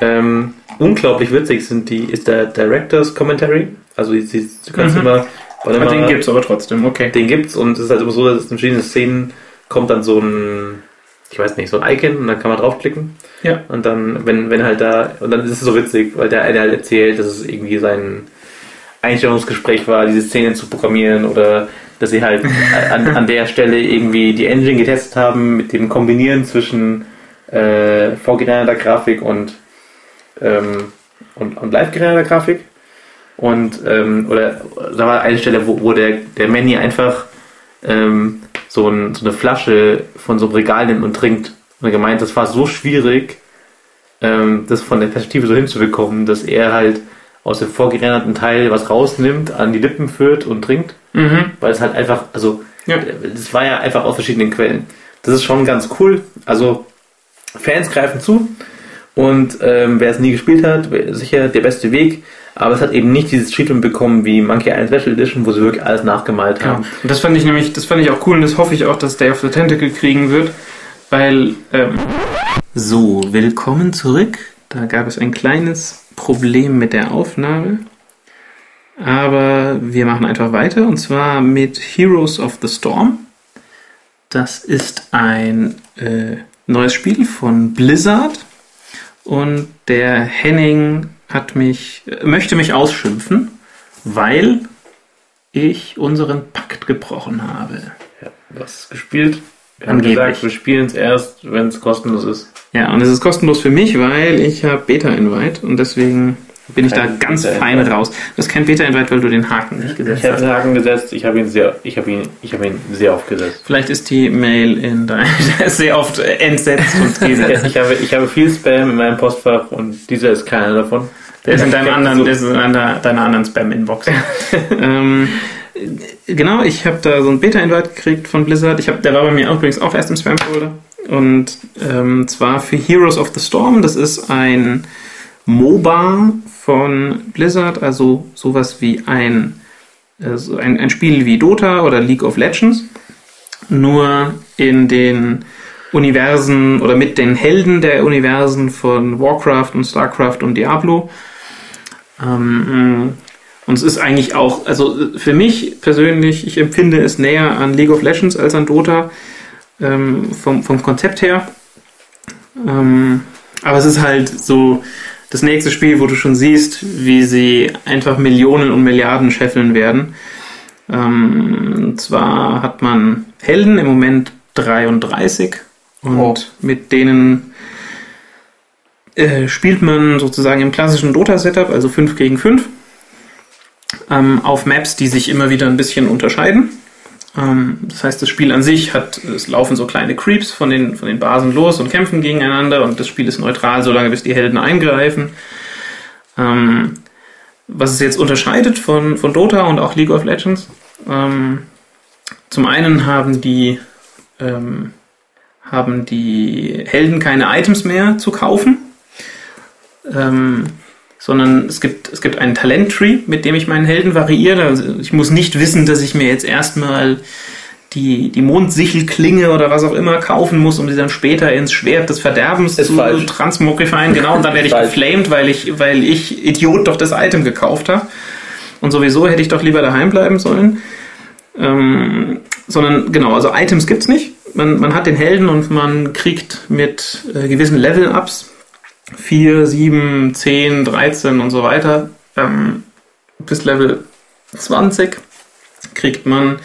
Ähm, unglaublich witzig sind die, ist der Director's Commentary. Also die, die, du kannst Mhm. immer, warte Aber mal, den gibt's aber trotzdem, okay. den gibt's und es ist halt immer so, dass in verschiedenen Szenen kommt dann so ein, ich weiß nicht, so ein Icon und dann kann man draufklicken. Ja. Und dann, wenn, wenn halt da, und dann ist es so witzig, weil der eine halt erzählt, dass es irgendwie sein Einstellungsgespräch war, diese Szenen zu programmieren oder dass sie halt an, an der Stelle irgendwie die Engine getestet haben mit dem Kombinieren zwischen äh, vorgerenderter Grafik und, ähm, und, und live gerenderter Grafik. Und ähm, oder da war eine Stelle, wo, wo der, der Manny einfach ähm, so, ein, so eine Flasche von so einem Regal nimmt und trinkt. Und er gemeint, das war so schwierig, ähm, das von der Perspektive so hinzubekommen, dass er halt aus dem vorgerenderten Teil was rausnimmt, an die Lippen führt und trinkt. Mhm. Weil es halt einfach, also, Ja. das war ja einfach aus verschiedenen Quellen. Das ist schon ganz cool. Also, Fans greifen zu. Und ähm, wer es nie gespielt hat, sicher der beste Weg. Aber es hat eben nicht dieses Treatment bekommen wie Monkey Island Special Edition, wo sie wirklich alles nachgemalt Ja. haben. Und das fand ich nämlich, das fand ich auch cool und das hoffe ich auch, dass Day of the Tentacle kriegen wird, weil, ähm, so, willkommen zurück. Da gab es ein kleines Problem mit der Aufnahme. Aber wir machen einfach weiter und zwar mit Heroes of the Storm. Das ist ein äh, neues Spiel von Blizzard und der Henning hat mich, äh, möchte mich ausschimpfen, weil ich unseren Pakt gebrochen habe. Ja, was gespielt? Wir haben Angeblich. gesagt, wir spielen es erst, wenn es kostenlos ist. Ja, und es ist kostenlos für mich, weil ich habe Beta-Invite und deswegen bin ich da Kein ganz fein raus. Das ist kein Beta-Invite, weil du den Haken nicht gesetzt Ich habe hast. den Haken gesetzt, ich habe ihn sehr, ich habe ihn, ich habe ihn sehr oft gesetzt. Vielleicht ist die Mail in dein, sehr oft äh, entsetzt und gesetzt. Ich habe, ich habe viel Spam in meinem Postfach und dieser ist keiner davon. Der ist in deinem anderen, so. der ist in einer, deiner anderen Spam-Inbox. ähm, genau, ich habe da so ein Beta-Invite gekriegt von Blizzard. Ich hab, der war bei mir auch übrigens auch erst im Spam-Folder. Und ähm, zwar für Heroes of the Storm. Das ist ein MOBA von Blizzard, also sowas wie ein, äh, so ein, ein Spiel wie Dota oder League of Legends. Nur in den Universen oder mit den Helden der Universen von Warcraft und Starcraft und Diablo. Ähm, und es ist eigentlich auch, also für mich persönlich, ich empfinde es näher an League of Legends als an Dota ähm, vom, vom Konzept her. Ähm, aber es ist halt so das nächste Spiel, wo du schon siehst, wie sie einfach Millionen und Milliarden scheffeln werden. Ähm, und zwar hat man Helden im Moment 33 und Oh. mit denen äh, spielt man sozusagen im klassischen Dota-Setup, also 5 gegen 5, ähm, auf Maps, die sich immer wieder ein bisschen unterscheiden. Ähm, das heißt, das Spiel an sich hat, es laufen so kleine Creeps von den, von den Basen los und kämpfen gegeneinander und das Spiel ist neutral, solange bis die Helden eingreifen. Ähm, was es jetzt unterscheidet von, von Dota und auch League of Legends, ähm, zum einen haben die, ähm, haben die Helden keine Items mehr zu kaufen, ähm, sondern es gibt, es gibt einen Talent-Tree, mit dem ich meinen Helden variiere. Also ich muss nicht wissen, dass ich mir jetzt erstmal die, die Mondsichelklinge oder was auch immer kaufen muss, um sie dann später ins Schwert des Verderbens Ist zu falsch. transmogrifieren. Genau, und dann werde ich geflamed, weil ich, weil ich Idiot doch das Item gekauft habe. Und sowieso hätte ich doch lieber daheim bleiben sollen. Ähm, sondern genau, also Items gibt's nicht. Man, man hat den Helden und man kriegt mit äh, gewissen Level-Ups 4, 7, 10, 13 und so weiter ähm, bis Level 20 kriegt man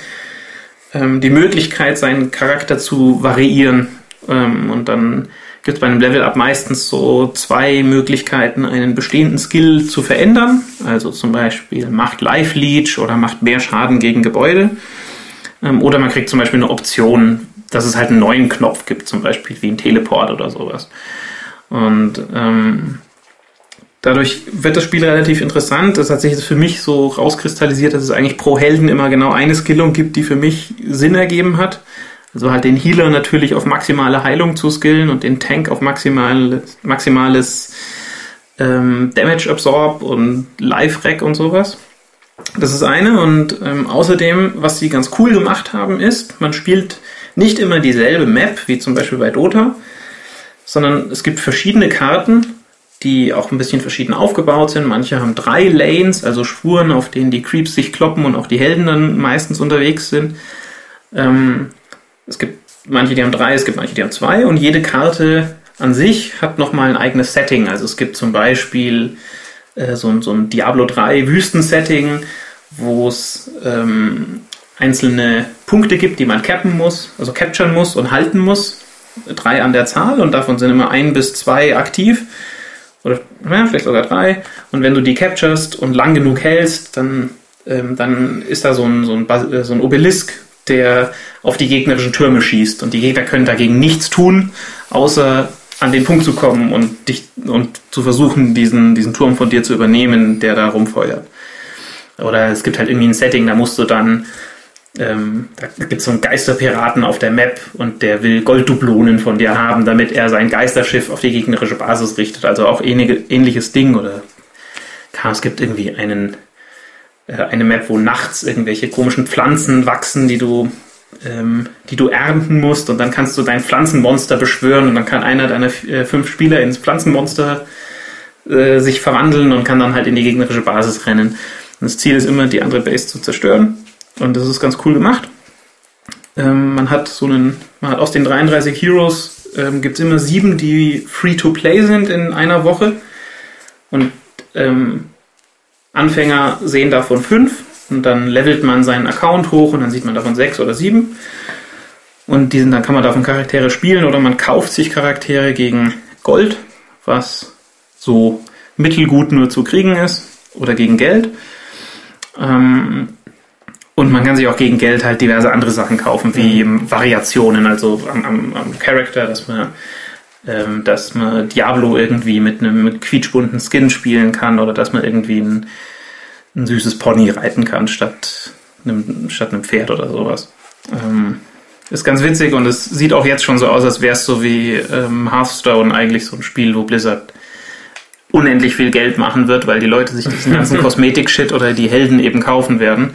ähm, die Möglichkeit, seinen Charakter zu variieren. Ähm, und dann gibt es bei einem Level-Up meistens so zwei Möglichkeiten, einen bestehenden Skill zu verändern. Also zum Beispiel macht Life Leech oder macht mehr Schaden gegen Gebäude. Ähm, oder man kriegt zum Beispiel eine Option, dass es halt einen neuen Knopf gibt, zum Beispiel wie ein Teleport oder sowas. Und ähm, dadurch wird das Spiel relativ interessant. Das hat sich jetzt für mich so rauskristallisiert, dass es eigentlich pro Helden immer genau eine Skillung gibt, die für mich Sinn ergeben hat. Also halt den Healer natürlich auf maximale Heilung zu skillen und den Tank auf maximales, maximales ähm, Damage Absorb und Life Rack und sowas. Das ist eine und ähm, außerdem, was sie ganz cool gemacht haben, ist, man spielt nicht immer dieselbe Map, wie zum Beispiel bei Dota, sondern es gibt verschiedene Karten, die auch ein bisschen verschieden aufgebaut sind. Manche haben drei Lanes, also Spuren, auf denen die Creeps sich kloppen und auch die Helden dann meistens unterwegs sind. Ähm, es gibt manche, die haben drei, es gibt manche, die haben zwei und jede Karte an sich hat nochmal ein eigenes Setting. Also es gibt zum Beispiel äh, so, ein- so ein Diablo 3 Wüstensetting, wo es ähm, einzelne Punkte gibt, die man cappen muss, also capturen muss und halten muss. Drei an der Zahl und davon sind immer ein bis zwei aktiv. Oder ja, vielleicht sogar drei. Und wenn du die capturest und lang genug hältst, dann, ähm, dann ist da so ein, so, ein äh, so ein Obelisk, der auf die gegnerischen Türme schießt. Und die Gegner können dagegen nichts tun, außer an den Punkt zu kommen und dich und zu versuchen, diesen, diesen Turm von dir zu übernehmen, der da rumfeuert. Oder es gibt halt irgendwie ein Setting, da musst du dann, ähm, da gibt es so einen Geisterpiraten auf der Map und der will Golddublonen von dir haben, damit er sein Geisterschiff auf die gegnerische Basis richtet. Also auch ähnliche, ähnliches Ding. Oder es gibt irgendwie einen, äh, eine Map, wo nachts irgendwelche komischen Pflanzen wachsen, die du ähm, die du ernten musst und dann kannst du dein Pflanzenmonster beschwören und dann kann einer deiner äh, fünf Spieler ins Pflanzenmonster äh, sich verwandeln und kann dann halt in die gegnerische Basis rennen. Und das Ziel ist immer, die andere Base zu zerstören und das ist ganz cool gemacht. Ähm, man hat so einen, man hat aus den 33 Heroes ähm, gibt es immer sieben, die free to play sind in einer Woche und ähm, Anfänger sehen davon fünf und dann levelt man seinen Account hoch und dann sieht man davon sechs oder sieben. Und diesen, dann kann man davon Charaktere spielen oder man kauft sich Charaktere gegen Gold, was so mittelgut nur zu kriegen ist, oder gegen Geld. Ähm, und man kann sich auch gegen Geld halt diverse andere Sachen kaufen, wie Variationen, also am, am, am Charakter, dass man, ähm, dass man Diablo irgendwie mit einem mit quietschbunten Skin spielen kann oder dass man irgendwie ein, ein süßes Pony reiten kann statt einem, statt einem Pferd oder sowas. Ähm, ist ganz witzig und es sieht auch jetzt schon so aus, als wäre es so wie ähm, Hearthstone eigentlich so ein Spiel, wo Blizzard unendlich viel Geld machen wird, weil die Leute sich diesen ganzen Kosmetik-Shit oder die Helden eben kaufen werden.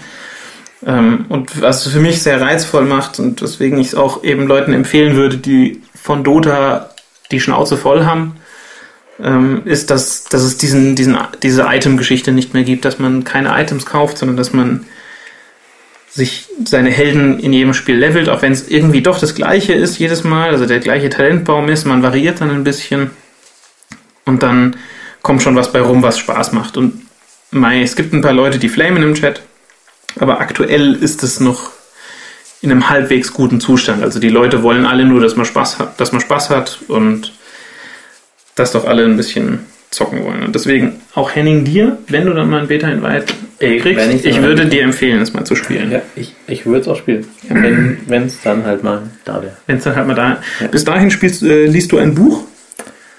Ähm, und was für mich sehr reizvoll macht und weswegen ich es auch eben Leuten empfehlen würde, die von Dota die Schnauze voll haben, ähm, ist, dass, dass es diesen, diesen, diese Item-Geschichte nicht mehr gibt, dass man keine Items kauft, sondern dass man sich seine Helden in jedem Spiel levelt, auch wenn es irgendwie doch das gleiche ist jedes Mal, also der gleiche Talentbaum ist, man variiert dann ein bisschen und dann kommt schon was bei rum, was Spaß macht. Und mei, es gibt ein paar Leute, die flamen im Chat, aber aktuell ist es noch in einem halbwegs guten Zustand. Also die Leute wollen alle nur, dass man Spaß hat, dass man Spaß hat und dass doch alle ein bisschen zocken wollen. Und deswegen auch Henning dir, wenn du dann mal ein Beta-Invite Ey, kriegst, ich, ich würde dir empfehlen, es mal zu spielen. Ja, ich, ich würde es auch spielen. Wenn es dann halt mal da wäre. Wenn es dann halt mal da. Bis dahin spielst, äh, liest du ein Buch.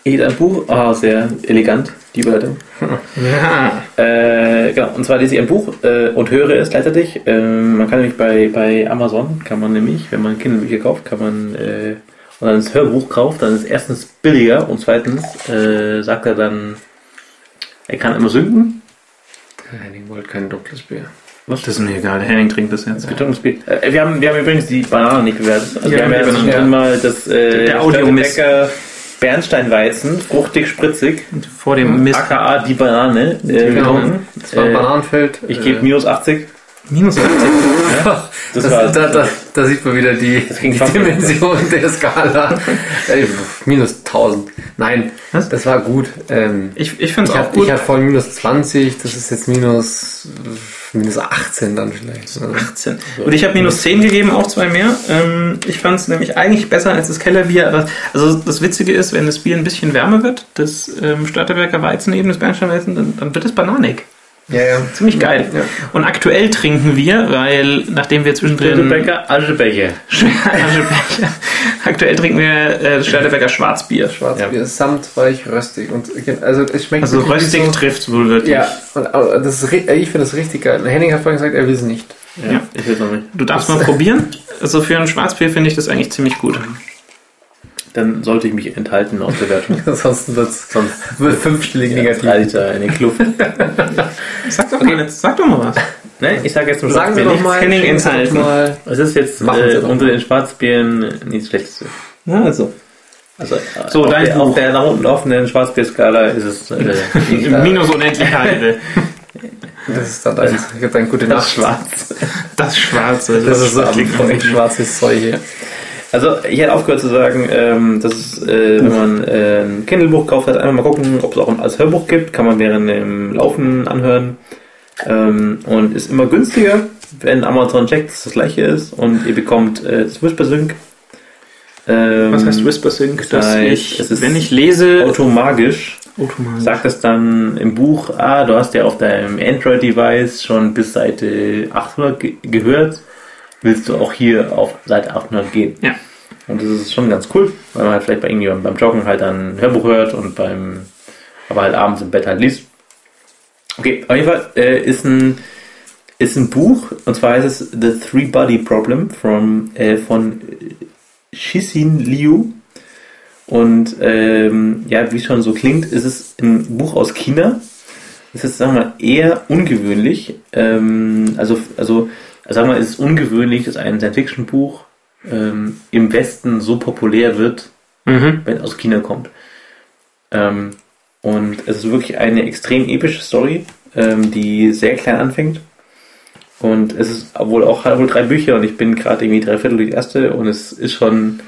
Ich ein Buch, ah, sehr elegant, die Überleitung. Ja. Äh, genau, und zwar lese ich ein Buch äh, und höre es gleichzeitig. Ähm, man kann nämlich bei, bei Amazon, kann man nämlich, wenn man Kindle-Bücher kauft, kann man äh, und dann das Hörbuch kauft, dann ist es erstens billiger und zweitens äh, sagt er dann, er kann immer synken. Henning wollte kein dunkles Bier. Das ist mir egal, der Henning trinkt das jetzt. Betonungsspiel. Äh, wir, haben, wir haben übrigens die Banane nicht bewertet. Also Ja, wir haben ja mal das äh, Der Audiomist. Bernsteinweizen, fruchtig, spritzig, Vor dem Mist. aka die Banane. Äh, Genau. Das war Äh, Bananenfeld. Ich gebe minus 80. Minus 80. Das, Das war- da, da, da sieht man wieder die, die Dimension der Skala. Minus 1000. Nein, Was? das war gut. Ähm, Ich, ich finde es auch hatte gut. ich hatte vorhin minus 20, das ist jetzt minus, minus 18 dann vielleicht. Also, 18. Und ich habe minus 10 gegeben, auch zwei mehr. Ähm, ich fand es nämlich eigentlich besser als das Kellerbier. Aber, also das Witzige ist, wenn das Bier ein bisschen wärmer wird, das ähm, Störteberger Weizen eben, das Bernsteinweizen, dann, dann wird es bananig. Ja, ja. Ziemlich geil. Ja. Und aktuell trinken wir, weil nachdem wir zwischendrin... Störtebecker, Aschebecher. Aschebecher. aktuell trinken wir äh, das Störteberger Schwarzbier. Schwarzbier, samtweich, röstig. Und, also es schmeckt Also röstig so, trifft wohl wirklich. Ja, und, das ist, ri- ich finde das richtig geil. Henning hat vorhin gesagt, er will es nicht. Ja, ich will noch nicht. Du darfst mal probieren. also für ein Schwarzbier finde ich das eigentlich ziemlich gut. Dann sollte ich mich enthalten aus der Wertung. Sonst wird fünfstellig ja, negativ. Liter in den Kluft. Sag doch mal, jetzt, sag doch mal was. Nein, ich sage jetzt zum Schwarzbier doch nichts. mal, Henning enthalten. mal. Es ist jetzt äh, unter mal. den Schwarzbieren nicht das Schlechteste. Na, also. Also So, auf, dein der, Buch. auf der offenen Schwarzbier-Skala ist es äh. Minus Unendlichkeit. Das ist dann ein, ich hab eine gute Nacht. schwarz. Das Schwarze. Das ist klingt so schwarzes Zeug hier. Also ich hätte aufgehört zu sagen, ähm, dass äh, wenn man äh, ein Kindle-Buch kauft, hat, einfach mal gucken, ob es auch ein als Hörbuch gibt. Kann man während dem Laufen anhören. Ähm, und ist immer günstiger, wenn Amazon checkt, dass das gleiche ist. Und ihr bekommt äh, das Whisper Sync. Ähm, Was heißt Whisper Sync? Dass heißt, ich, es ist wenn ich lese, Automagisch automatisch. sagt es dann im Buch, ah, du hast ja auf deinem Android-Device schon bis Seite 800 ge gehört, willst du auch hier auf Seite 800 gehen. Ja. Und das ist schon ganz cool, weil man halt vielleicht bei irgendjemandem beim Joggen halt dann ein Hörbuch hört und beim, aber halt abends im Bett halt liest. Okay, auf jeden Fall äh, ist ein ist ein Buch und zwar heißt es The Three Body Problem from, äh, von Shisin Liu. Und ähm, ja, wie es schon so klingt, ist es ein Buch aus China. Es ist, sagen wir mal, eher ungewöhnlich. Ähm, also, also, sagen wir mal, es ist ungewöhnlich, dass ein Science-Fiction-Buch ähm, im Westen so populär wird, Mhm. wenn es aus China kommt. Ähm, und es ist wirklich eine extrem epische Story, ähm, die sehr klein anfängt. Und es ist wohl auch hat wohl drei Bücher und ich bin gerade irgendwie drei Viertel durch die erste und es ist schon,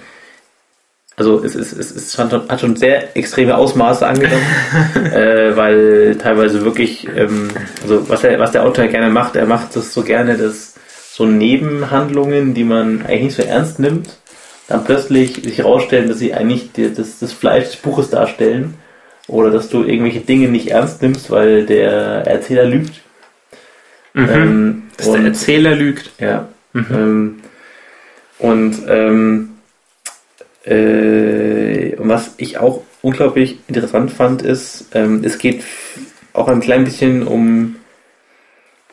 also es ist, es ist schon, hat schon sehr extreme Ausmaße angenommen, äh, weil teilweise wirklich, ähm, also was der, was der Autor gerne macht, er macht das so gerne, dass so Nebenhandlungen, die man eigentlich nicht so ernst nimmt, dann plötzlich sich herausstellen, dass sie eigentlich die, das, das Fleisch des Buches darstellen oder dass du irgendwelche Dinge nicht ernst nimmst, weil der Erzähler lügt. Mhm. Ähm, Dass der und- Erzähler lügt. ja. Mhm. Ähm, und ähm, äh, was ich auch unglaublich interessant fand, ist, ähm, es geht auch ein klein bisschen um,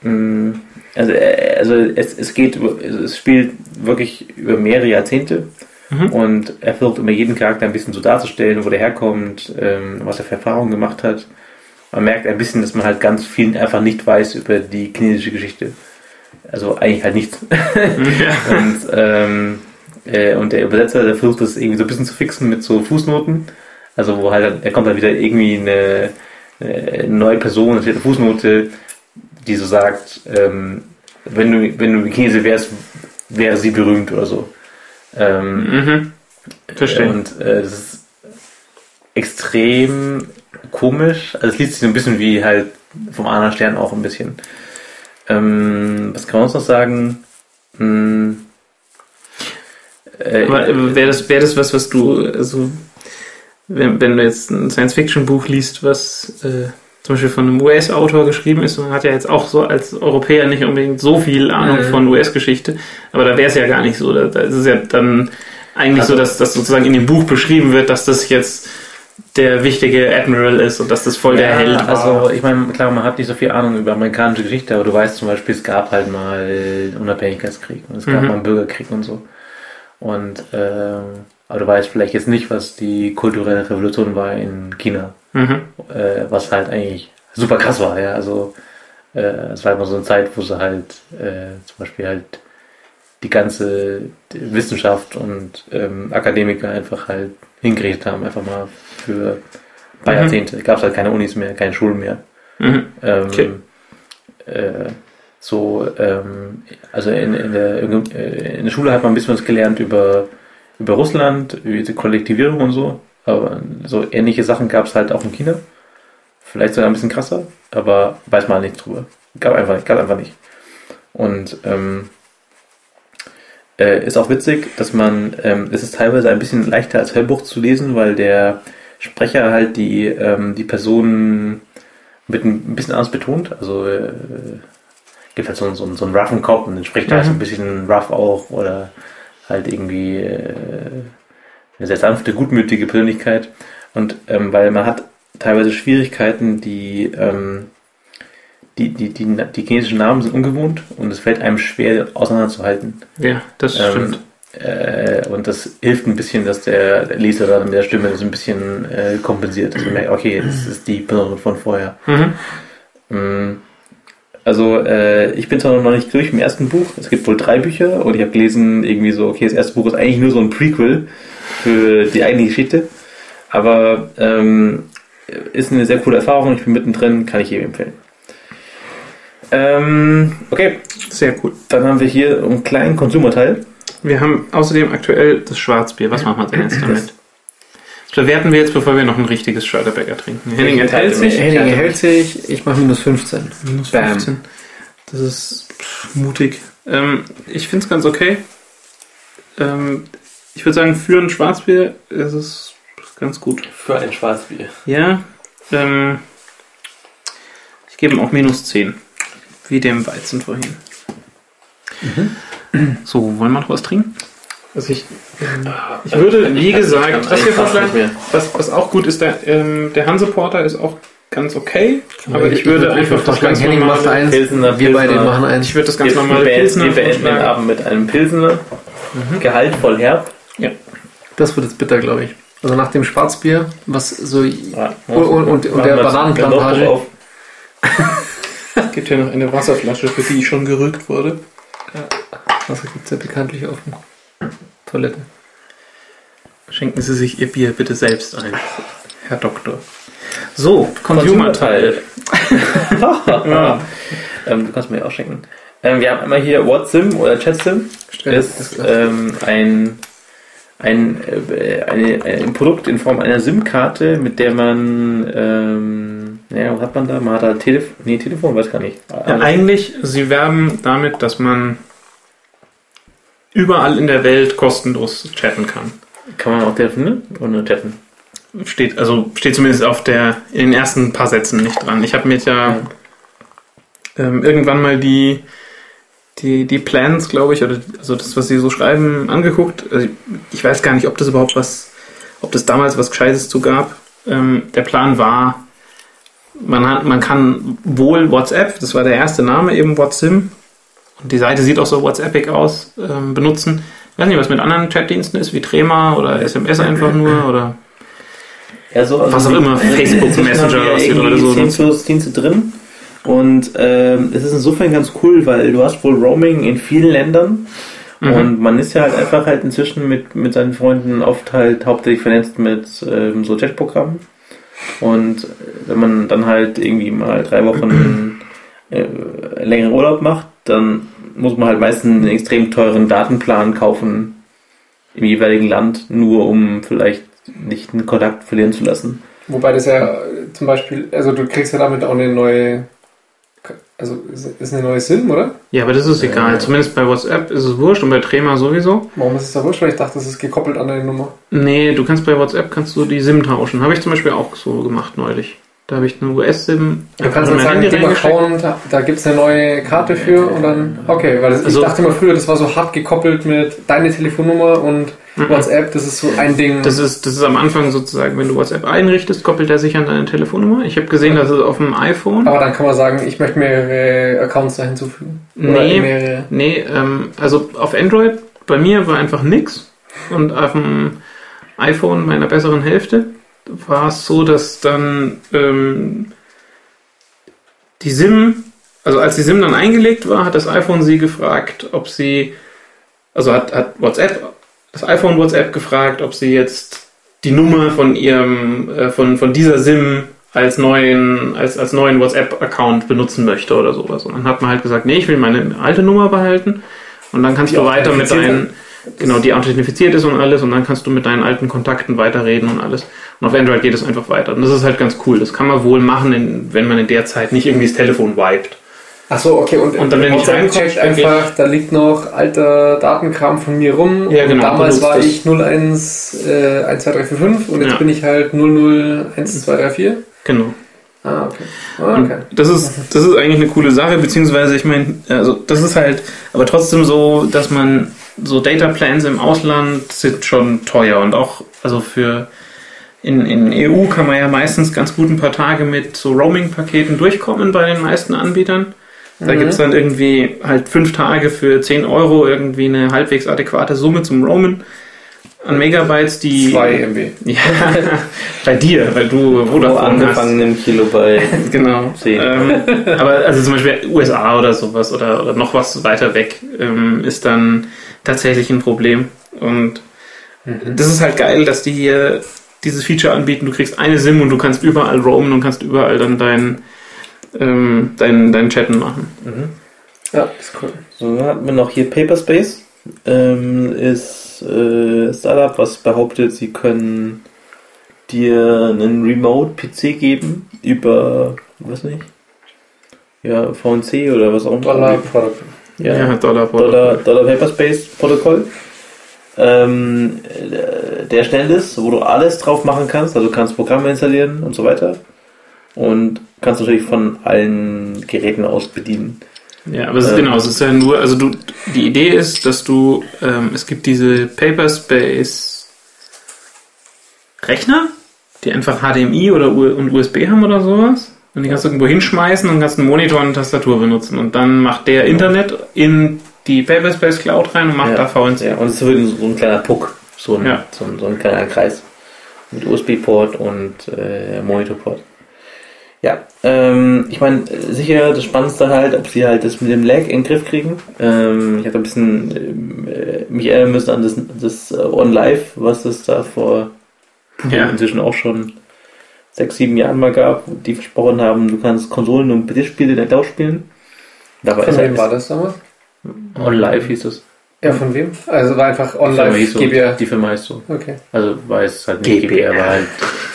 mh, also, äh, also es, es geht, es spielt wirklich über mehrere Jahrzehnte Mhm. und er versucht immer jeden Charakter ein bisschen so darzustellen, wo der herkommt, ähm, was er für Erfahrungen gemacht hat. Man merkt ein bisschen, dass man halt ganz viel einfach nicht weiß über die chinesische Geschichte. Also eigentlich halt nichts. Ja. Und, ähm, äh, und der Übersetzer, der versucht das irgendwie so ein bisschen zu fixen mit so Fußnoten. Also wo halt, er kommt dann wieder irgendwie eine, eine neue Person, es wird eine Fußnote, die so sagt, ähm, wenn du, wenn du Chinese wärst, wäre sie berühmt oder so. Ähm, Mhm. Verstehe. und äh, das ist extrem komisch. Also es liest sich so ein bisschen wie halt vom anderen Stern auch ein bisschen. Ähm, was kann man uns noch sagen? Hm, äh, äh, wäre das, wär das was, was du, also, wenn, wenn du jetzt ein Science-Fiction-Buch liest, was äh, zum Beispiel von einem US-Autor geschrieben ist, man hat ja jetzt auch so als Europäer nicht unbedingt so viel Ahnung Mhm. von US-Geschichte, aber da wäre es ja gar nicht so. Da, da ist es ja dann eigentlich Also- so, dass das sozusagen in dem Buch beschrieben wird, dass das jetzt der wichtige Admiral ist und dass das voll der ja, Held war. Also ich meine, klar, man hat nicht so viel Ahnung über amerikanische Geschichte, aber du weißt zum Beispiel, es gab halt mal Unabhängigkeitskrieg und es gab Mhm. mal einen Bürgerkrieg und so. Und ähm, aber du weißt vielleicht jetzt nicht, was die kulturelle Revolution war in China. Mhm. äh, was halt eigentlich super krass war, ja. Also äh, es war immer so eine Zeit, wo sie halt äh, zum Beispiel halt die ganze Wissenschaft und ähm, Akademiker einfach halt hingerichtet haben, einfach mal für ein paar Mhm. Jahrzehnte. Gab es halt keine Unis mehr, keine Schulen mehr. Mhm. Ähm, Okay. äh, so, ähm, also in, in, der, äh, in der Schule hat man ein bisschen was gelernt über, über Russland, über die Kollektivierung und so. Aber so ähnliche Sachen gab es halt auch in China. Vielleicht sogar ein bisschen krasser, aber weiß man nicht drüber. Gab einfach nicht, gab einfach nicht. Und ähm, äh, ist auch witzig, dass man, ähm, es ist teilweise ein bisschen leichter als Hörbuch zu lesen, weil der Sprecher halt die, ähm, die Personen mit ein bisschen anders betont. Also äh, gibt halt so, einen- so, so einen roughen Cop und dann spricht er halt so ein bisschen rough auch oder halt irgendwie äh, eine sehr sanfte, gutmütige Persönlichkeit. Und ähm, weil man hat teilweise Schwierigkeiten, die, ähm, die, die, die, die chinesischen Namen sind ungewohnt und es fällt einem schwer auseinanderzuhalten. Ja, das Ähm, stimmt. Äh, und das hilft ein bisschen, dass der, der Leser dann mit der Stimme so ein bisschen äh, kompensiert. Man merkt, okay, das ist die Person von vorher. Mhm. Mm, Also, äh, ich bin zwar noch nicht durch im ersten Buch. Es gibt wohl drei Bücher und ich habe gelesen, irgendwie so, okay, das erste Buch ist eigentlich nur so ein Prequel für die eigene Geschichte. Aber ähm, ist eine sehr coole Erfahrung. Ich bin mittendrin, kann ich jedem empfehlen. Ähm, okay, Sehr cool. dann haben wir hier einen kleinen Konsumerteil. Wir haben außerdem aktuell das Schwarzbier. Was machen wir denn jetzt damit? Das bewerten wir jetzt, bevor wir noch ein richtiges Schörderbäcker trinken. Henning enthält sich. Henning hält sich, ich mache minus 15. Minus Bam. 15. Das ist pff, mutig. Ähm, ich finde es ganz okay. Ähm, ich würde sagen, für ein Schwarzbier ist es ganz gut. Für ein Schwarzbier. Ja. Ähm, ich gebe ihm auch minus 10. Wie dem Weizen vorhin. So, wollen wir noch was trinken? Also ich, ähm, ich würde, wie gesagt, was wir vorschlagen, was, was auch gut ist, der, ähm, der Hanse Porter ist auch ganz okay, aber ich würde einfach das ganz normale, eins, Pilsener, wir beide Pilsener. machen eins. ich würde das Wir, ganz wir, normale beenden, Pilsner wir beenden den. Abend mit einem Pilsener. Gehaltvoll herb. Ja. Das wird jetzt bitter, glaube ich. Also nach dem Schwarzbier, was so Ja, und, und, und, und der Bananenplantage. Es gibt hier noch eine Wasserflasche, für die schon gerügt wurde. Wasser gibt es ja bekanntlich auf der Toilette. Schenken Sie sich Ihr Bier bitte selbst ein, Herr Doktor. So, Konsumerteil. ja. ähm, du kannst mir auch schenken. Ähm, wir haben einmal hier WhatSim oder ChatSim. Das ist ähm, ein, ein, äh, eine, ein Produkt in Form einer SIM-Karte, mit der man, ähm, naja, was hat man da? Man hat da Telefon, nee, Telefon, weiß gar nicht. Ja, eigentlich, Sie werben damit, dass man überall in der Welt kostenlos chatten kann. Kann man auch telefonieren oder nur chatten? Steht, also steht zumindest auf der, in den ersten paar Sätzen nicht dran. Ich habe mir jetzt ja ähm, irgendwann mal die, die, die Plans, glaube ich, oder also das, was sie so schreiben, angeguckt. Also ich, weiß gar nicht, ob das überhaupt was, ob das damals was Gescheites zu gab. Ähm, der Plan war, man, hat, man kann wohl WhatsApp, das war der erste Name, eben WhatsSim, und die Seite sieht auch so WhatsAppic aus, ähm, benutzen. Ich weiß nicht, was mit anderen Chatdiensten ist, wie Trema oder SMS einfach nur oder Ja, so, also Was auch immer, Facebook Messenger Leute so 10 plus Dienste drin. Und ähm, es ist insofern ganz cool, weil du hast wohl Roaming in vielen Ländern. Mhm. Und man ist ja halt einfach halt inzwischen mit, mit seinen Freunden oft halt hauptsächlich vernetzt mit ähm, so Chatprogrammen. Und äh, wenn man dann halt irgendwie mal drei Wochen äh, längeren Urlaub macht, dann muss man halt meistens einen extrem teuren Datenplan kaufen im jeweiligen Land, nur um vielleicht nicht einen Kontakt verlieren zu lassen. Wobei das ja zum Beispiel, also du kriegst ja damit auch eine neue, also ist eine neue SIM, oder? Ja, aber das ist egal. Zumindest bei WhatsApp ist es wurscht und bei Trema sowieso. Warum ist es da wurscht? Weil ich dachte, das ist gekoppelt an deine Nummer. Nee, du kannst bei WhatsApp kannst du die SIM tauschen. Habe ich zum Beispiel auch so gemacht neulich. Da habe ich eine US-SIM. Du kannst mein sagen, Handy. Account, da gibt es eine neue Karte für und dann, okay, weil das, Also- ich dachte immer früher, das war so hart gekoppelt mit deine Telefonnummer und Mhm. WhatsApp, das ist so ein Ding. Das ist, das ist am Anfang sozusagen, wenn du WhatsApp einrichtest, koppelt er sich an deine Telefonnummer. Ich habe gesehen, dass es auf dem iPhone. aber dann kann man sagen, ich möchte mehrere Accounts da hinzufügen. Oder Nee. Nee, ähm, also auf Android bei mir war einfach nix. Und auf dem iPhone meiner besseren Hälfte war es so, dass dann ähm, die SIM, also als die SIM dann eingelegt war, hat das iPhone sie gefragt, ob sie, also hat, hat WhatsApp, das iPhone WhatsApp gefragt, ob sie jetzt die Nummer von ihrem, äh, von, von dieser SIM als neuen, als, als neuen WhatsApp-Account benutzen möchte oder sowas. Und dann hat man halt gesagt, nee, ich will meine alte Nummer behalten. Und dann kannst du weiter mit deinen, genau, die authentifiziert ist und alles. Und dann kannst du mit deinen alten Kontakten weiterreden und alles. Und auf Android geht es einfach weiter. Und das ist halt ganz cool. Das kann man wohl machen, in, wenn man in der Zeit nicht irgendwie das Telefon wiped. Achso, okay, und, Und dann, wenn ich reinkomme, einfach, da liegt noch alter Datenkram von mir rum. Ja, und genau, damals war das. ich 01 äh, 12345 und jetzt Ja. bin ich halt 001234. Genau. Ah, okay. Ah, okay. Das ist, das ist eigentlich eine coole Sache, beziehungsweise ich meine, also das ist halt, aber trotzdem so, dass man so Data Plans im Ausland sind schon teuer und auch, also für in, in EU kann man ja meistens ganz gut ein paar Tage mit so Roaming-Paketen durchkommen bei den meisten Anbietern. Da gibt's dann irgendwie halt fünf Tage für 10 Euro irgendwie eine halbwegs adäquate Summe zum Roamen an Megabytes, die. 2 MB. Ja, bei dir, weil du Pro Vodafone hast. angefangenen Kilobyte. Genau. Zehn. Ähm, aber also zum Beispiel USA oder sowas oder, oder noch was weiter weg ähm, ist dann tatsächlich ein Problem. Und das ist halt geil, dass die hier dieses Feature anbieten. Du kriegst eine SIM und du kannst überall roamen und kannst überall dann dein, ähm, dein, dein Chatten machen. Ja, ist cool. So, dann hatten wir noch hier Paperspace. Ähm, ist äh, Startup, was behauptet, sie können dir einen Remote-PC geben über, weiß nicht, ja, VNC oder was auch immer. Dollar Product. Ja, Ja, Dollar, Dollar, Dollar Paperspace Protokoll. Ähm, äh, der schnell ist, wo du alles drauf machen kannst, also du kannst Programme installieren und so weiter. Und kannst natürlich von allen Geräten aus bedienen. Ja, aber es ist Ähm. genau, es ist ja nur, also du, die Idee ist, dass du, ähm, es gibt diese Paperspace Rechner, die einfach HDMI oder U und USB haben oder sowas. Und die kannst du irgendwo hinschmeißen und kannst einen Monitor und eine Tastatur benutzen. Und dann macht der Internet in die Paperspace Cloud rein und macht da VNC. Ja, und es ist wirklich so ein kleiner Puck, so ein, Ja. so ein, so ein kleiner Kreis mit USB-Port und äh, Monitorport. Ja, ähm, ich meine, sicher das Spannendste halt, ob sie halt das mit dem Lag in den Griff kriegen. Ähm, ich habe ein bisschen äh, mich erinnern müssen an das, das äh, On-Live, was es da vor Ja. inzwischen auch schon sechs, sieben Jahren mal gab, die versprochen haben, du kannst Konsolen und PC-Spiele in der spielen. Dabei Von ist wem halt war das damals? On-Live hieß es. Ja, von wem? Also war einfach Die hieß so. GBR. Die Firma heißt so. Okay. Also weiß halt nicht GBR. GBR, war halt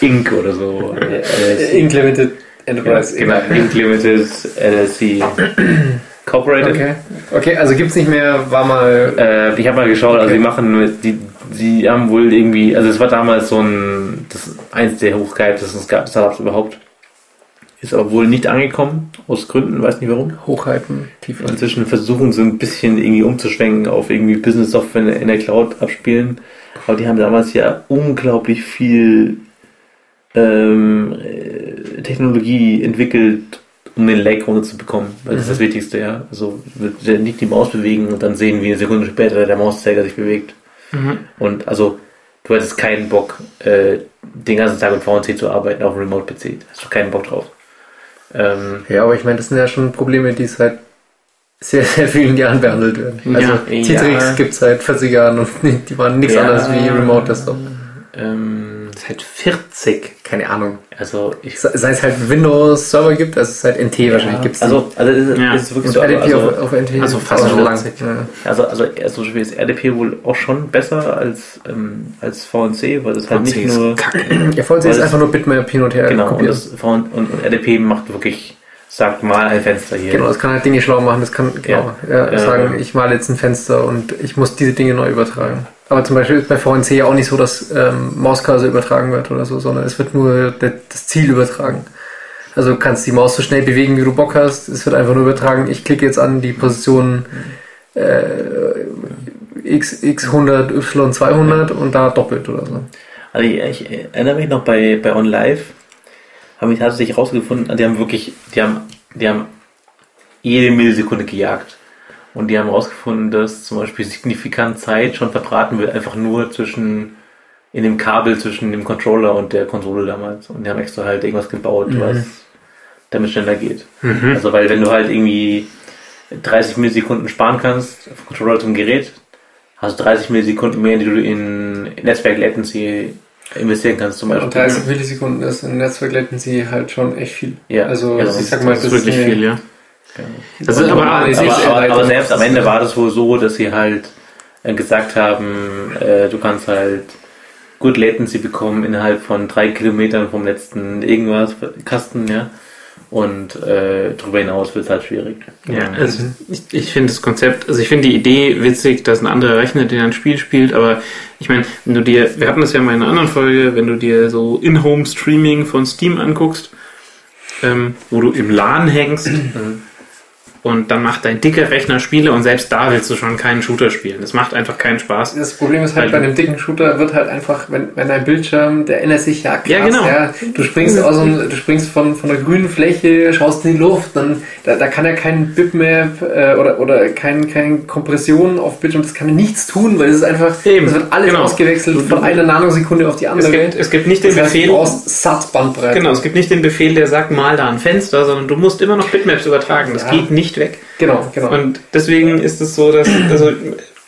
Inc. oder so. Äh, Inc. Limited Enterprise. genau, Inc. Limited LLC Corporated. Okay. Okay, also gibt's nicht mehr, war mal. Äh, ich habe mal geschaut, also Okay. die machen, mit- die, die haben wohl irgendwie, also es war damals so ein, das eins der hochgehyptesten Startups überhaupt. Ist aber wohl nicht angekommen, aus Gründen, weiß nicht warum. Hochhypen, tiefer. Inzwischen versuchen sie ein bisschen irgendwie umzuschwenken auf irgendwie Business-Software in der- in der Cloud abspielen. Aber die haben damals ja unglaublich viel ähm, äh, Technologie entwickelt, um den Lag runterzubekommen. Das ist das Wichtigste, ja. Also nicht die Maus bewegen und dann sehen, wie eine Sekunde später der Mauszeiger sich bewegt. Mhm. Und also du hättest keinen Bock, äh, den ganzen Tag mit VNC zu arbeiten auf einem Remote-PC. Hast du keinen Bock drauf. Ähm, Ja, aber ich meine, das sind ja schon Probleme, die seit sehr, sehr vielen Jahren behandelt werden. Ja. Also Ja. Citrix gibt's seit 40 Jahren und die waren nichts Ja. anderes wie Remote Desktop. ähm, Seit 40. Keine Ahnung. also ich Se- Seit es halt Windows-Server gibt, also seit NT wahrscheinlich gibt's die. Also, also es ist, Ja. es ist wirklich und so. RDP Also, auf, auf NT. also fast schon lang. 40. Ja. also, also, also zum Beispiel ist RDP wohl auch schon besser als, ähm, als VNC, weil das halt VNC nicht ist nur. kacke. Ja, VNC ist es- einfach nur Bitmap hin und her Genau, und, kopiert. das VN, und, und RDP macht wirklich, sagt mal ein Fenster hier. Genau, das kann halt Dinge schlau machen. Das kann genau, ja. Ja. sagen, Ähm. ich male jetzt ein Fenster und ich muss diese Dinge neu übertragen. Aber zum Beispiel ist bei VNC ja auch nicht so, dass ähm, Mauscursor übertragen wird oder so, sondern es wird nur der, das Ziel übertragen. Also du kannst die Maus so schnell bewegen, wie du Bock hast. Es wird einfach nur übertragen, ich klicke jetzt an die Position äh, X, X100, Y200 und da doppelt oder so. Also ich, ich erinnere mich noch bei, bei OnLive, haben ich tatsächlich rausgefunden, die haben wirklich, die haben, die haben jede Millisekunde gejagt. Und die haben rausgefunden, dass zum Beispiel signifikant Zeit schon verbraten wird, einfach nur zwischen, in dem Kabel zwischen dem Controller und der Konsole damals. Und die haben extra halt irgendwas gebaut, was damit schneller geht. Also weil wenn du halt irgendwie 30 Millisekunden sparen kannst, vom Controller zum Gerät, hast du 30 Millisekunden mehr, die du in Netzwerk Latency investieren kannst zum Beispiel. Und 30 Millisekunden ist in Netzwerk Latency halt schon echt viel. Ja. Also Ja, ich sag mal, Das ist wirklich viel, ja. Ja. Das ist aber, normal aber, ist aber, nicht- aber, aber selbst am Ende war das wohl so, dass sie halt äh, gesagt haben, äh, du kannst halt gut Latency bekommen innerhalb von drei Kilometern vom letzten irgendwas Kasten, ja. Und äh, darüber hinaus wird es halt schwierig. Ja, also ich, ich finde das Konzept, also ich finde die Idee witzig, dass ein anderer Rechner, der ein Spiel spielt, aber ich meine, wenn du dir, wir hatten das ja mal in einer anderen Folge, wenn du dir so In-Home-Streaming von Steam anguckst, ähm, wo du im LAN hängst, und dann macht dein dicker Rechner Spiele und selbst da willst du schon keinen Shooter spielen. Das macht einfach keinen Spaß. Das Problem ist halt, bei du- einem dicken Shooter wird halt einfach, wenn, wenn dein Bildschirm, der ändert sich ja krass. Ja, genau. du springst aus einem, du springst von, von der grünen Fläche, schaust in die Luft, dann, da, da kann ja kein Bitmap äh, oder, oder kein, kein Kompression auf Bildschirm, das kann nichts tun, weil es ist einfach, Eben, es wird alles genau. ausgewechselt von einer Nanosekunde auf die Es andere. gibt, es gibt nicht den das heißt, du Befehl, brauchst satt Bandbreite. genau, es gibt nicht den Befehl, der sagt, mal da ein Fenster, sondern du musst immer noch Bitmaps übertragen. Das Ja. geht nicht weg. Genau, genau. Und deswegen ist es so, dass, also,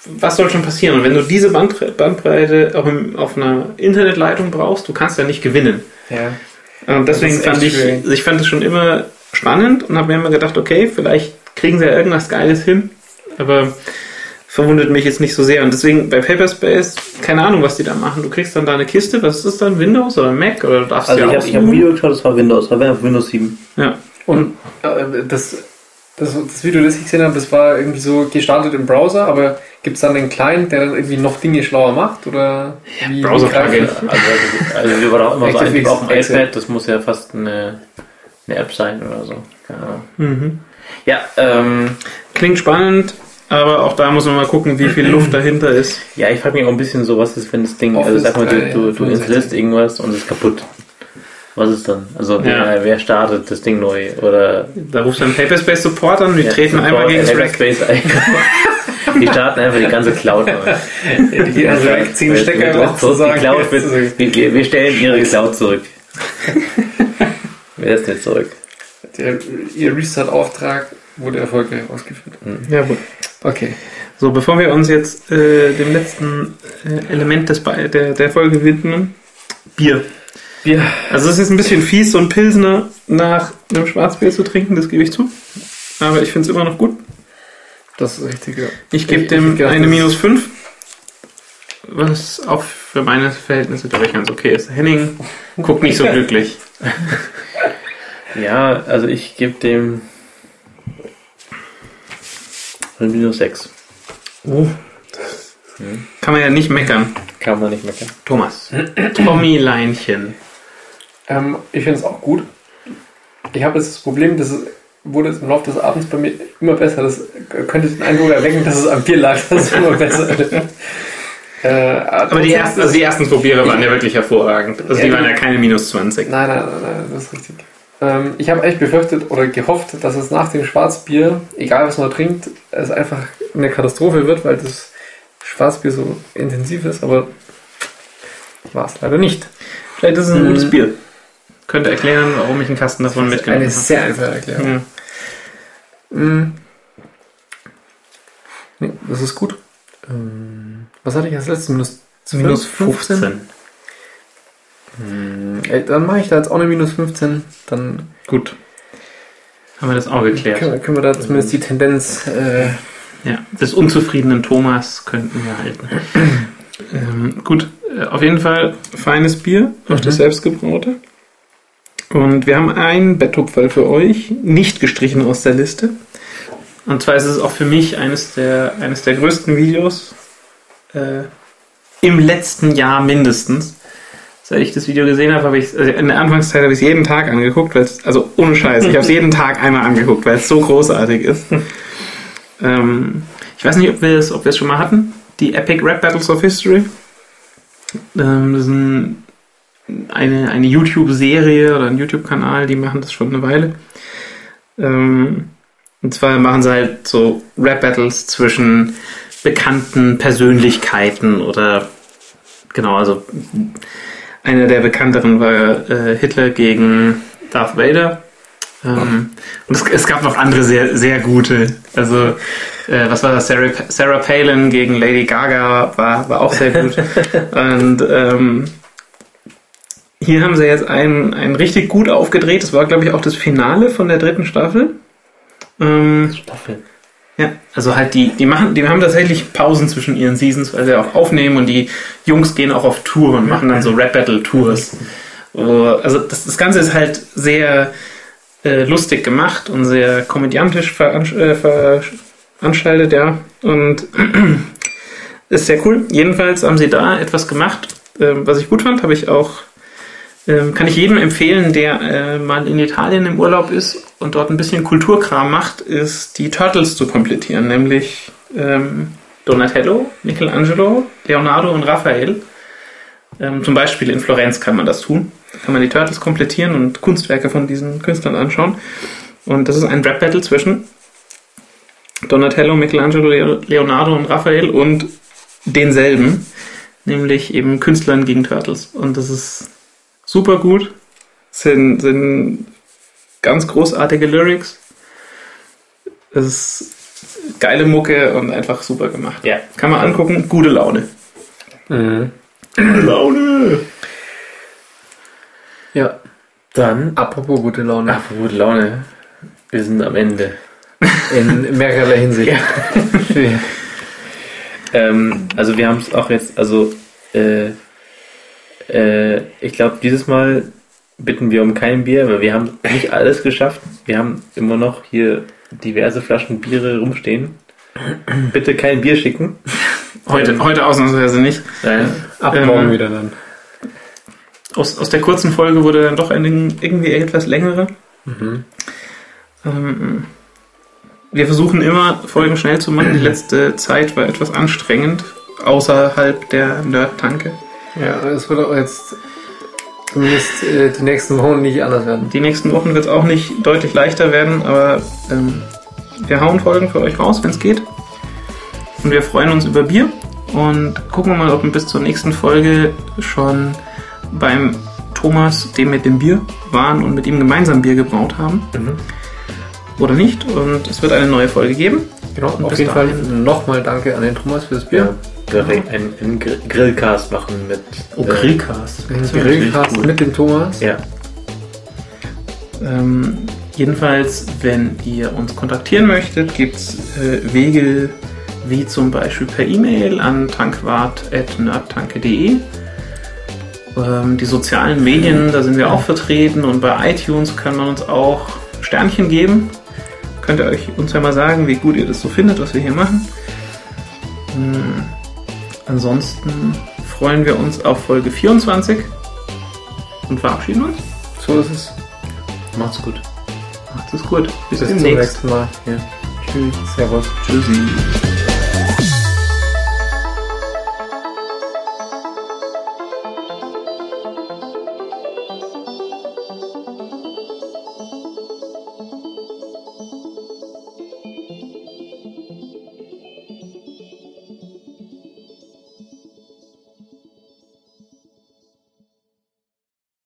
was soll schon passieren? Und wenn du diese Bandbre- Bandbreite auch im, auf einer Internetleitung brauchst, du kannst ja nicht gewinnen. ja. Und deswegen fand ich, schwierig. ich fand es schon immer spannend und habe mir immer gedacht, okay, vielleicht kriegen sie ja irgendwas Geiles hin, aber verwundert mich jetzt nicht so sehr. Und deswegen bei Paperspace, keine Ahnung, was die da machen. Du kriegst dann da eine Kiste, was ist das dann? Windows oder Mac? Oder du darfst Also dir ich habe hab ein? Video geschaut, das war Windows, das war auf Windows 7. Ja. Und äh, das, das, das Video, das ich gesehen habe, das war irgendwie so gestartet im Browser, aber gibt es dann einen Client, der dann irgendwie noch Dinge schlauer macht? Oder wie, Browser-Plugin. greifen- Also, also wir waren auch immer so ein dem Excel. iPad, das muss ja fast eine, eine App sein oder so. Keine Ahnung. Mhm. Ja, ähm, Klingt spannend, aber auch da muss man mal gucken, wie viel Luft dahinter ist. ja, ich frage mich auch ein bisschen so, was ist, wenn das Ding, also Office sag mal, du, du, du 365. installierst irgendwas und es ist kaputt. Was ist dann? Also wer, Ja. wer startet das Ding neu? Oder Da rufst du einen Paperspace Support an, die treten Support, einmal gegen das Rack. Hackspace ein. Die starten einfach die ganze Cloud neu. Die gehen also ziehen Stecker Wird- raus zu die sagen, Cloud wird, wir, wir stellen ihre Cloud zurück. Wer ist jetzt zurück? der, Ihr Restart-Auftrag wurde erfolgreich ausgeführt. Ja, gut. Okay. So, bevor wir uns jetzt äh, dem letzten äh, Element des der, der Folge widmen, Bier. Wir, Also es ist ein bisschen fies, so ein Pilsner nach einem Schwarzbier zu trinken, das gebe ich zu. Aber ich finde es immer noch gut. das ist richtig, ja. Ich gebe dem ich glaub, eine minus 5. Was auch für meine Verhältnisse, glaube ich, ganz okay ist. Henning guckt nicht so glücklich. Ja, also ich gebe dem eine minus 6. Kann man ja nicht meckern. Kann man nicht meckern. Thomas. Tommy Leinchen. Ähm, ich finde es auch gut. Ich habe jetzt das Problem, dass es wurde es im Laufe des Abends bei mir immer besser. Das könnte den Eindruck erwecken, dass es am Bier lag, dass es immer besser. Äh, Aber die ersten, also die ersten zwei Biere waren ja wirklich hervorragend. Also die Ja, waren die- ja keine minus 20. Nein, nein, nein, nein, das ist richtig. Ähm, ich habe echt befürchtet oder gehofft, dass es nach dem Schwarzbier, egal was man trinkt, es einfach eine Katastrophe wird, weil das Schwarzbier so intensiv ist, aber war es leider nicht. Vielleicht ist es ein Mhm. gutes Bier. Könnte erklären, warum ich einen Kasten davon Eine mitgenommen habe. sehr einfache Erklärung. Ja. Mm. Nee, das ist gut. Ähm, was hatte ich als letztes? Minus, Minus 15? 15. Ey, dann mache ich da jetzt auch eine minus 15. Dann Gut. Haben wir das auch geklärt. können, wir- können wir da zumindest die Tendenz. Äh, Ja, des unzufriedenen Thomas könnten wir halten. ähm, gut, äh, auf jeden Fall feines Bier, auch das selbstgebraute. Und wir haben ein Betttupferl für euch, nicht gestrichen aus der Liste. Und zwar ist es auch für mich eines der, eines der größten Videos äh, im letzten Jahr mindestens. Seit ich das Video gesehen habe, habe ich also in der Anfangszeit habe ich es jeden Tag angeguckt, weil es, also ohne Scheiß, ich habe es jeden Tag einmal angeguckt, weil es so großartig ist. Ähm, ich weiß nicht, ob wir es ob wir es schon mal hatten. Die Epic Rap Battles of History. Ähm, das ist ein, eine, eine YouTube-Serie oder ein YouTube-Kanal, die machen das schon eine Weile. Ähm, und zwar machen sie halt so Rap-Battles zwischen bekannten Persönlichkeiten oder genau, also einer der bekannteren war äh, Hitler gegen Darth Vader. Ähm, und es, es gab noch andere sehr, sehr gute. Also, äh, was war das? Sarah, Sarah Palin gegen Lady Gaga war, war auch sehr gut. und ähm, hier haben sie jetzt einen, einen richtig gut aufgedreht. Das war, glaube ich, auch das Finale von der dritten Staffel. Ähm, Staffel. ja, also halt die, die machen, die haben tatsächlich Pausen zwischen ihren Seasons, weil sie auch aufnehmen und die Jungs gehen auch auf Tour und machen dann so Rap-Battle-Tours. Also das, das Ganze ist halt sehr äh, lustig gemacht und sehr komödiantisch veransch äh, veranstaltet, ja. Und ist sehr cool. Jedenfalls haben sie da etwas gemacht, ähm, was ich gut fand, habe ich auch Ähm, kann ich jedem empfehlen, der äh, mal in Italien im Urlaub ist und dort ein bisschen Kulturkram macht, ist die Turtles zu komplettieren, nämlich ähm, Donatello, Michelangelo, Leonardo und Raphael. Ähm, zum Beispiel in Florenz kann man das tun. Da kann man die Turtles komplettieren und Kunstwerke von diesen Künstlern anschauen. Und das ist ein Rap-Battle zwischen Donatello, Michelangelo, Leo- Leonardo und Raphael und denselben, nämlich eben Künstlern gegen Turtles. Und das ist super gut. Sind, sind ganz großartige Lyrics. Es ist geile Mucke und einfach super gemacht. Ja. Kann man angucken, gute Laune. Mhm. Gute Laune! Ja. Dann, Apropos gute Laune. ach, gute Laune. Wir sind am Ende. In mehrerlei Hinsicht. Ja. Ähm, also wir haben es auch jetzt, also äh, äh, ich glaube, dieses Mal bitten wir um kein Bier, weil wir haben nicht alles geschafft. Wir haben immer noch hier diverse Flaschen Biere rumstehen. Bitte kein Bier schicken. Heute, heute ausnahmsweise nicht. Nein. Ab Ähm, morgen wieder dann. Aus, aus der kurzen Folge wurde dann doch ein, irgendwie etwas längere. Ähm, wir versuchen immer, Folgen schnell zu machen. Die letzte Zeit war etwas anstrengend, außerhalb der Nerd-Tanke. Ja, es wird auch jetzt zumindest äh, die nächsten Wochen nicht anders werden. Die nächsten Wochen wird es auch nicht deutlich leichter werden, aber ähm, wir hauen Folgen für euch raus, wenn es geht. Und wir freuen uns über Bier und gucken wir mal, ob wir bis zur nächsten Folge schon beim Thomas, dem mit dem Bier, waren und mit ihm gemeinsam Bier gebraut haben. Oder nicht. Und es wird eine neue Folge geben. Genau, Und auf jeden Fall nochmal danke an den Thomas fürs Bier. Ja, direkt einen, einen Gr- Grillcast machen mit. Oh, äh, Grillcast. Natürlich Grillcast cool. mit dem Thomas. Ja. Ähm, jedenfalls, wenn ihr uns kontaktieren möchtet, gibt es äh, Wege wie zum Beispiel per E-Mail an tankwart.nerdtanke.de. Ähm, die sozialen Medien, da sind wir auch vertreten und bei iTunes kann man uns auch Sternchen geben. Könnt ihr euch uns ja mal sagen, wie gut ihr das so findet, was wir hier machen. Ähm, ansonsten freuen wir uns auf Folge 24 und verabschieden uns. So ist es. Macht's gut. Macht es gut. Bis, Bis zum nächsten Mal. Ja. Tschüss. Servus. Tschüssi.